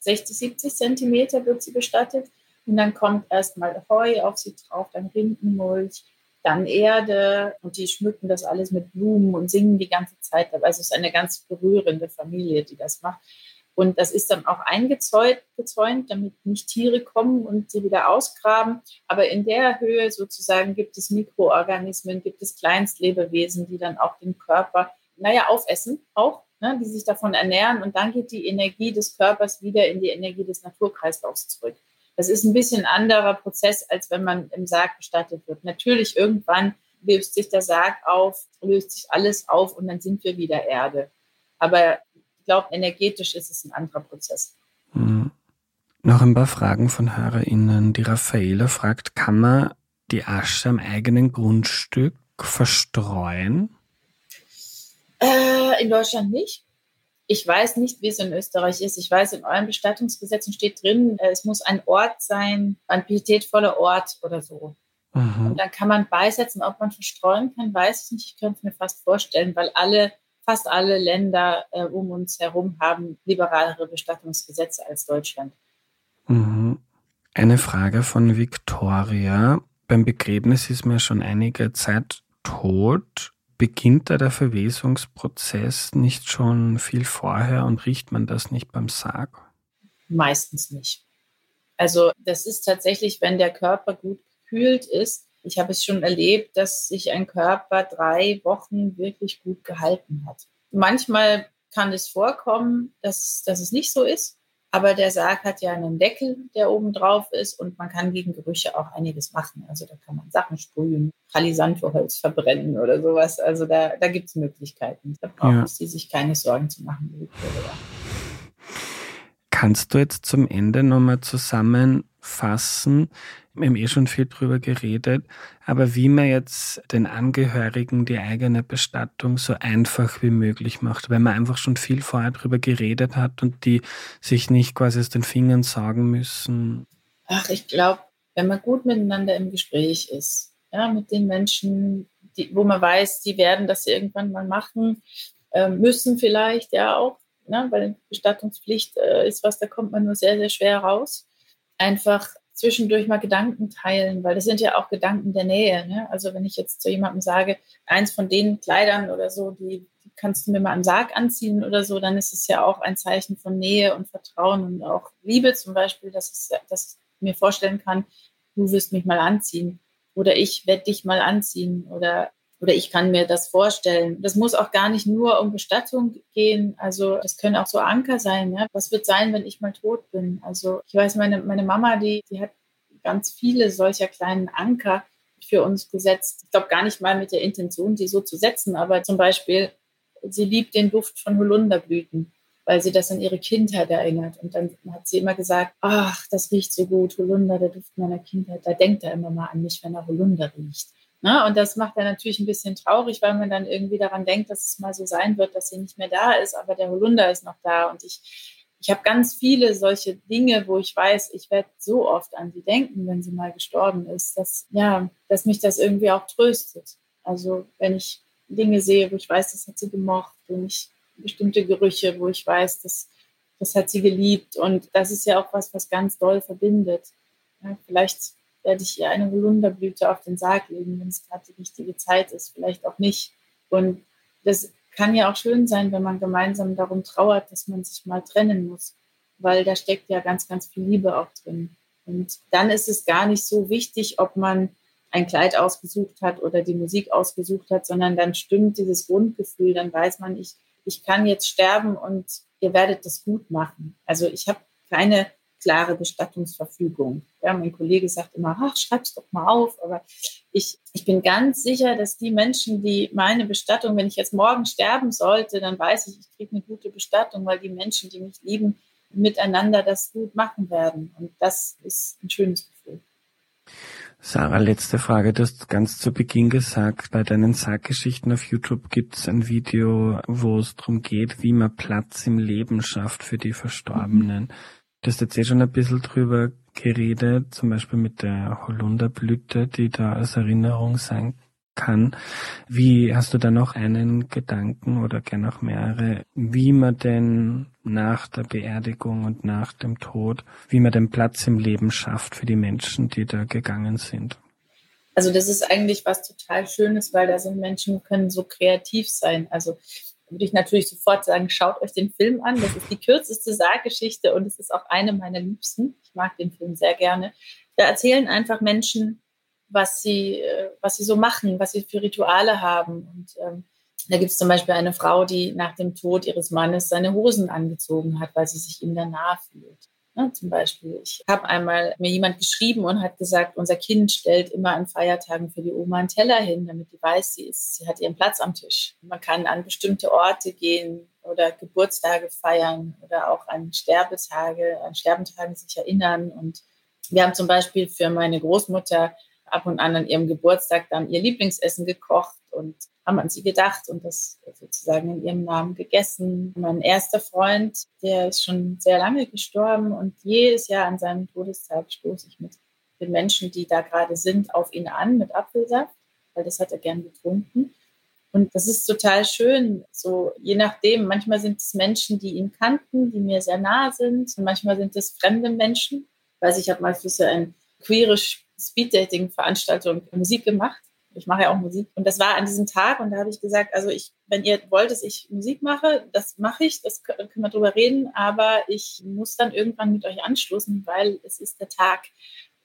60, 70 Zentimeter wird sie bestattet. Und dann kommt erstmal Heu auf sie drauf, dann Rindenmulch, dann Erde und die schmücken das alles mit Blumen und singen die ganze Zeit dabei. Also es ist eine ganz berührende Familie, die das macht. Und das ist dann auch eingezäunt, gezäunt, damit nicht Tiere kommen und sie wieder ausgraben. Aber in der Höhe sozusagen gibt es Mikroorganismen, gibt es Kleinstlebewesen, die dann auch den Körper, naja, aufessen auch ne, die sich davon ernähren und dann geht die Energie des Körpers wieder in die Energie des Naturkreislaufs zurück. Das ist ein bisschen anderer Prozess, als wenn man im Sarg bestattet wird. Natürlich irgendwann löst sich der Sarg auf, löst sich alles auf und dann sind wir wieder Erde. Aber ich glaube, energetisch ist es ein anderer Prozess. Mhm. Noch ein paar Fragen von HörerInnen. Die Raffaela fragt, kann man die Asche am eigenen Grundstück verstreuen? Äh, in Deutschland nicht. Ich weiß nicht, wie es in Österreich ist. Ich weiß, in euren Bestattungsgesetzen steht drin, äh, es muss ein Ort sein, ein pietätvoller Ort oder so. Mhm. Und dann kann man beisetzen, ob man verstreuen kann, weiß ich nicht. Ich könnte es mir fast vorstellen, weil alle, fast alle Länder äh, um uns herum haben liberalere Bestattungsgesetze als Deutschland. Mhm. Eine Frage von Victoria. Beim Begräbnis ist mir schon einige Zeit tot. Beginnt da der Verwesungsprozess nicht schon viel vorher und riecht man das nicht beim Sarg? Meistens nicht. Also das ist tatsächlich, wenn der Körper gut gekühlt ist. Ich habe es schon erlebt, dass sich ein Körper drei Wochen wirklich gut gehalten hat. Manchmal kann es vorkommen, dass, dass es nicht so ist. Aber der Sarg hat ja einen Deckel, der oben drauf ist und man kann gegen Gerüche auch einiges machen. Also da kann man Sachen sprühen, Palisantoholz verbrennen oder sowas. Also da, da gibt es Möglichkeiten. Da brauchen ja. sie sich keine Sorgen zu machen. Kannst du jetzt zum Ende nochmal zusammenfassen, wir haben eh schon viel drüber geredet, aber wie man jetzt den Angehörigen die eigene Bestattung so einfach wie möglich macht, weil man einfach schon viel vorher drüber geredet hat und die sich nicht quasi aus den Fingern sagen müssen. Ach, ich glaube, wenn man gut miteinander im Gespräch ist, ja, mit den Menschen, die, wo man weiß, die werden das irgendwann mal machen, äh, müssen vielleicht ja auch, ne, weil Bestattungspflicht äh, ist was, da kommt man nur sehr, sehr schwer raus. Einfach zwischendurch mal Gedanken teilen, weil das sind ja auch Gedanken der Nähe. Ne? Also wenn ich jetzt zu jemandem sage, eins von den Kleidern oder so, die, die kannst du mir mal am Sarg anziehen oder so, dann ist es ja auch ein Zeichen von Nähe und Vertrauen und auch Liebe zum Beispiel, dass, es, dass ich mir vorstellen kann, du wirst mich mal anziehen oder ich werde dich mal anziehen oder oder ich kann mir das vorstellen. Das muss auch gar nicht nur um Bestattung gehen. Also das können auch so Anker sein. Ja? Was wird sein, wenn ich mal tot bin? Also ich weiß, meine, meine Mama, die, die hat ganz viele solcher kleinen Anker für uns gesetzt. Ich glaube gar nicht mal mit der Intention, die so zu setzen, aber zum Beispiel, sie liebt den Duft von Holunderblüten, weil sie das an ihre Kindheit erinnert. Und dann hat sie immer gesagt, ach, das riecht so gut, Holunder, der Duft meiner Kindheit. Da denkt er immer mal an mich, wenn er Holunder riecht. Ne? Und das macht er natürlich ein bisschen traurig, weil man dann irgendwie daran denkt, dass es mal so sein wird, dass sie nicht mehr da ist, aber der Holunder ist noch da. Und ich ich habe ganz viele solche Dinge, wo ich weiß, ich werde so oft an sie denken, wenn sie mal gestorben ist, dass, ja, dass mich das irgendwie auch tröstet. Also wenn ich Dinge sehe, wo ich weiß, das hat sie gemocht, wenn ich bestimmte Gerüche, wo ich weiß, das, das hat sie geliebt. Und das ist ja auch was, was ganz doll verbindet. Ja, vielleicht werde ich ihr eine Holunderblüte auf den Sarg legen, wenn es gerade die richtige Zeit ist, vielleicht auch nicht. Und das kann ja auch schön sein, wenn man gemeinsam darum trauert, dass man sich mal trennen muss, weil da steckt ja ganz, ganz viel Liebe auch drin. Und dann ist es gar nicht so wichtig, ob man ein Kleid ausgesucht hat oder die Musik ausgesucht hat, sondern dann stimmt dieses Grundgefühl, dann weiß man, ich, ich kann jetzt sterben und ihr werdet das gut machen. Also ich habe keine klare Bestattungsverfügung. Ja, mein Kollege sagt immer, ach, schreib's doch mal auf. Aber ich, ich bin ganz sicher, dass die Menschen, die meine Bestattung, wenn ich jetzt morgen sterben sollte, dann weiß ich, ich kriege eine gute Bestattung, weil die Menschen, die mich lieben, miteinander das gut machen werden. Und das ist ein schönes Gefühl. Sarah, letzte Frage. Du hast ganz zu Beginn gesagt, bei deinen Sarggeschichten auf YouTube gibt es ein Video, wo es darum geht, wie man Platz im Leben schafft für die Verstorbenen. Mhm. Du hast jetzt eh schon ein bisschen drüber geredet, zum Beispiel mit der Holunderblüte, die da als Erinnerung sein kann. Wie hast du da noch einen Gedanken oder gerne auch mehrere, wie man denn nach der Beerdigung und nach dem Tod, wie man den Platz im Leben schafft für die Menschen, die da gegangen sind? Also das ist eigentlich was total Schönes, weil da sind Menschen, können so kreativ sein. Also würde ich natürlich sofort sagen, schaut euch den Film an. Das ist die kürzeste Sarggeschichte und es ist auch eine meiner liebsten. Ich mag den Film sehr gerne. Da erzählen einfach Menschen, was sie, äh, was sie so machen, was sie für Rituale haben. Und ähm, da gibt es zum Beispiel eine Frau, die nach dem Tod ihres Mannes seine Hosen angezogen hat, weil sie sich ihm danach fühlt. Ne, zum Beispiel, ich habe einmal mir jemand geschrieben und hat gesagt, unser Kind stellt immer an Feiertagen für die Oma einen Teller hin, damit die weiß, sie ist, sie hat ihren Platz am Tisch. Man kann an bestimmte Orte gehen oder Geburtstage feiern oder auch an Sterbetage, an Sterbentagen sich erinnern. Und wir haben zum Beispiel für meine Großmutter ab und an an ihrem Geburtstag dann ihr Lieblingsessen gekocht und haben an sie gedacht und das sozusagen in ihrem Namen gegessen. Mein erster Freund, der ist schon sehr lange gestorben und jedes Jahr an seinem Todestag stoße ich mit den Menschen, die da gerade sind, auf ihn an mit Apfelsaft, weil das hat er gern getrunken. Und das ist total schön, so je nachdem. Manchmal sind es Menschen, die ihn kannten, die mir sehr nahe sind. Und manchmal sind es fremde Menschen. Ich weiß, ich habe mal für so ein queeres Speeddating-Veranstaltung Musik gemacht ich mache ja auch Musik. Und das war an diesem Tag und da habe ich gesagt, also ich, wenn ihr wollt, dass ich Musik mache, das mache ich, das können wir drüber reden, aber ich muss dann irgendwann mit euch anstoßen, weil es ist der Tag.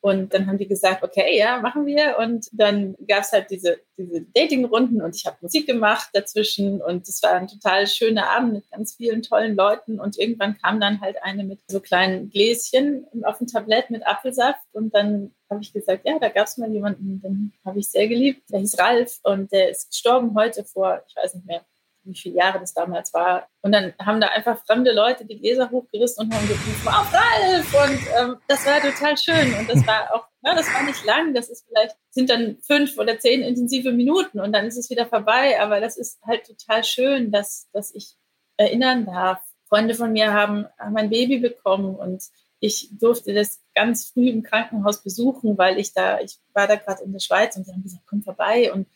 Und dann haben die gesagt, okay, ja, machen wir. Und dann gab es halt diese, diese Dating-Runden und ich habe Musik gemacht dazwischen. Und es war ein total schöner Abend mit ganz vielen tollen Leuten. Und irgendwann kam dann halt eine mit so kleinen Gläschen auf dem Tablett mit Apfelsaft. Und dann habe ich gesagt, ja, da gab es mal jemanden, den habe ich sehr geliebt. Der hieß Ralf und der ist gestorben heute vor, ich weiß nicht mehr, wie viele Jahre das damals war. Und dann haben da einfach fremde Leute die Gläser hochgerissen und haben gerufen, auf Ralf! Und ähm, das war total schön. Und das war auch, ja, das war nicht lang. Das ist vielleicht, sind dann fünf oder zehn intensive Minuten und dann ist es wieder vorbei. Aber das ist halt total schön, dass, dass ich erinnern darf. Freunde von mir haben, haben ein Baby bekommen und ich durfte das ganz früh im Krankenhaus besuchen, weil ich da, ich war da gerade in der Schweiz und die haben gesagt, komm vorbei und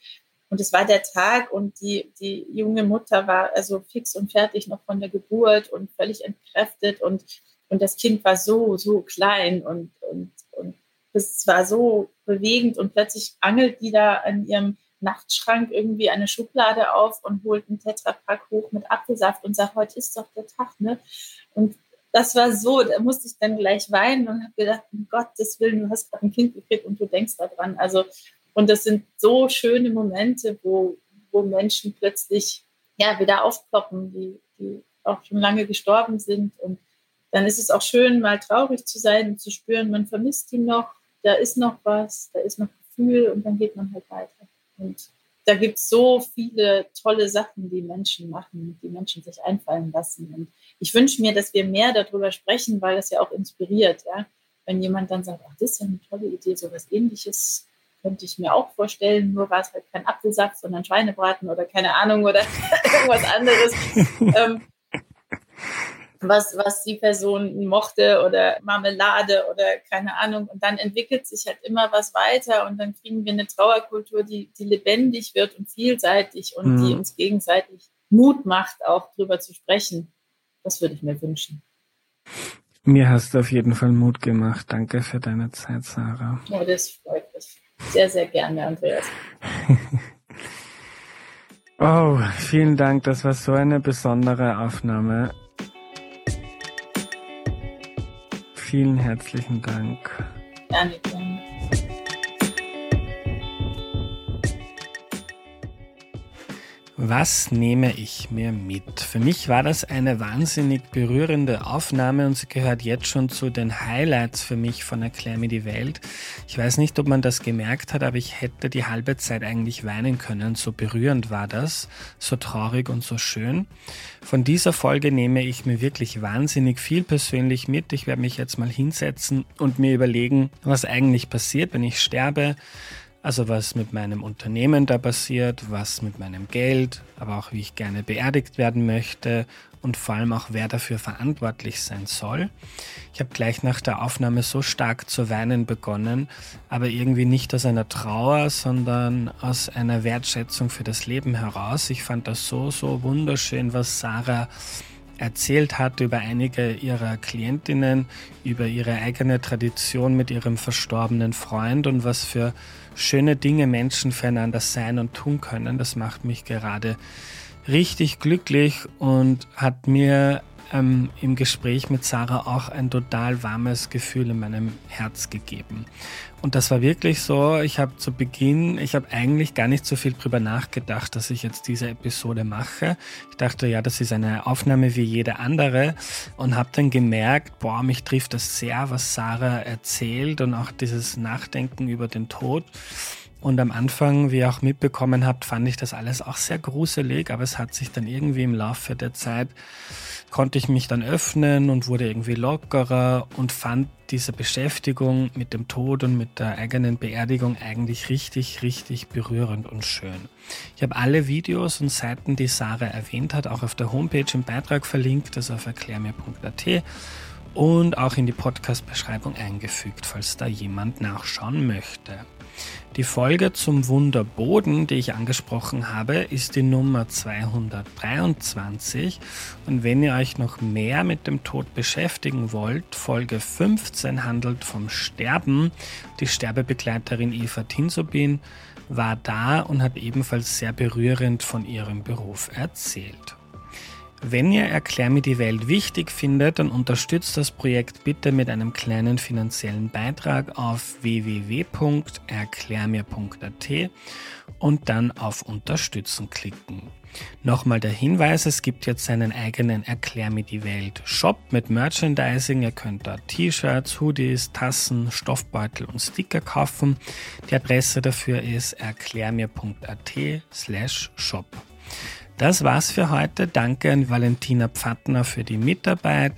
und es war der Tag und die, die junge Mutter war also fix und fertig noch von der Geburt und völlig entkräftet und, und das Kind war so, so klein und, und, und es war so bewegend und plötzlich angelt die da an ihrem Nachtschrank irgendwie eine Schublade auf und holt einen Tetrapack hoch mit Apfelsaft und sagt, heute ist doch der Tag, ne? Und das war so, da musste ich dann gleich weinen und habe gedacht, um Gottes Willen, du hast gerade ein Kind gekriegt und du denkst daran. Also und das sind so schöne Momente, wo, wo Menschen plötzlich ja, wieder aufploppen, die, die auch schon lange gestorben sind. Und dann ist es auch schön, mal traurig zu sein und zu spüren, man vermisst ihn noch, da ist noch was, da ist noch Gefühl und dann geht man halt weiter. Und da gibt es so viele tolle Sachen, die Menschen machen, die Menschen sich einfallen lassen. Und ich wünsche mir, dass wir mehr darüber sprechen, weil das ja auch inspiriert. Ja? Wenn jemand dann sagt, ach, das ist ja eine tolle Idee, so was ähnliches könnte ich mir auch vorstellen, nur war es halt kein Apfelsaft, sondern Schweinebraten oder keine Ahnung oder irgendwas anderes. ähm, was, was die Person mochte oder Marmelade oder keine Ahnung. Und dann entwickelt sich halt immer was weiter und dann kriegen wir eine Trauerkultur, die, die lebendig wird und vielseitig und mhm. die uns gegenseitig Mut macht, auch drüber zu sprechen. Das würde ich mir wünschen. Mir hast du auf jeden Fall Mut gemacht. Danke für deine Zeit, Sarah. Ja, das freut mich. Sehr, sehr gerne, Andreas. oh, vielen Dank. Das war so eine besondere Aufnahme. Vielen herzlichen Dank. Gerne, gerne. Was nehme ich mir mit? Für mich war das eine wahnsinnig berührende Aufnahme und sie gehört jetzt schon zu den Highlights für mich von Erklär mir die Welt. Ich weiß nicht, ob man das gemerkt hat, aber ich hätte die halbe Zeit eigentlich weinen können. So berührend war das, so traurig und so schön. Von dieser Folge nehme ich mir wirklich wahnsinnig viel persönlich mit. Ich werde mich jetzt mal hinsetzen und mir überlegen, was eigentlich passiert, wenn ich sterbe also was mit meinem Unternehmen da passiert, was mit meinem Geld, aber auch wie ich gerne beerdigt werden möchte und vor allem auch wer dafür verantwortlich sein soll. Ich habe gleich nach der Aufnahme so stark zu weinen begonnen, aber irgendwie nicht aus einer Trauer, sondern aus einer Wertschätzung für das Leben heraus. Ich fand das so, so wunderschön, was Sarah erzählt hat über einige ihrer Klientinnen, über ihre eigene Tradition mit ihrem verstorbenen Freund und was für schöne Dinge Menschen füreinander sein und tun können. Das macht mich gerade richtig glücklich und hat mir ähm, im Gespräch mit Sarah auch ein total warmes Gefühl in meinem Herz gegeben. Und das war wirklich so, ich habe zu Beginn, ich habe eigentlich gar nicht so viel drüber nachgedacht, dass ich jetzt diese Episode mache. Ich dachte, ja, das ist eine Aufnahme wie jede andere und habe dann gemerkt, boah, mich trifft das sehr, was Sarah erzählt und auch dieses Nachdenken über den Tod. Und am Anfang, wie ihr auch mitbekommen habt, fand ich das alles auch sehr gruselig, aber es hat sich dann irgendwie im Laufe der Zeit konnte ich mich dann öffnen und wurde irgendwie lockerer und fand diese Beschäftigung mit dem Tod und mit der eigenen Beerdigung eigentlich richtig, richtig berührend und schön. Ich habe alle Videos und Seiten, die Sarah erwähnt hat, auch auf der Homepage im Beitrag verlinkt, also auf erklärmir.at und auch in die Podcast-Beschreibung eingefügt, falls da jemand nachschauen möchte. Die Folge zum Wunderboden, die ich angesprochen habe, ist die Nummer 223. Und wenn ihr euch noch mehr mit dem Tod beschäftigen wollt, Folge 15 handelt vom Sterben. Die Sterbebegleiterin Eva Tinsobin war da und hat ebenfalls sehr berührend von ihrem Beruf erzählt. Wenn ihr Erklär mir die Welt wichtig findet, dann unterstützt das Projekt bitte mit einem kleinen finanziellen Beitrag auf www.erklärmir.at und dann auf Unterstützen klicken. Nochmal der Hinweis, es gibt jetzt einen eigenen Erklär mir die Welt Shop mit Merchandising. Ihr könnt dort T-Shirts, Hoodies, Tassen, Stoffbeutel und Sticker kaufen. Die Adresse dafür ist erklärmir.at slash shop. Das war's für heute. Danke an Valentina Pfattner für die Mitarbeit.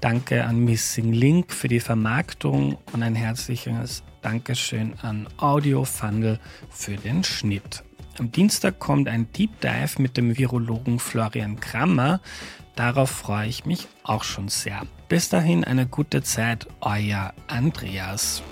Danke an Missing Link für die Vermarktung und ein herzliches Dankeschön an Audio Funnel für den Schnitt. Am Dienstag kommt ein Deep Dive mit dem Virologen Florian Krammer. Darauf freue ich mich auch schon sehr. Bis dahin eine gute Zeit, euer Andreas.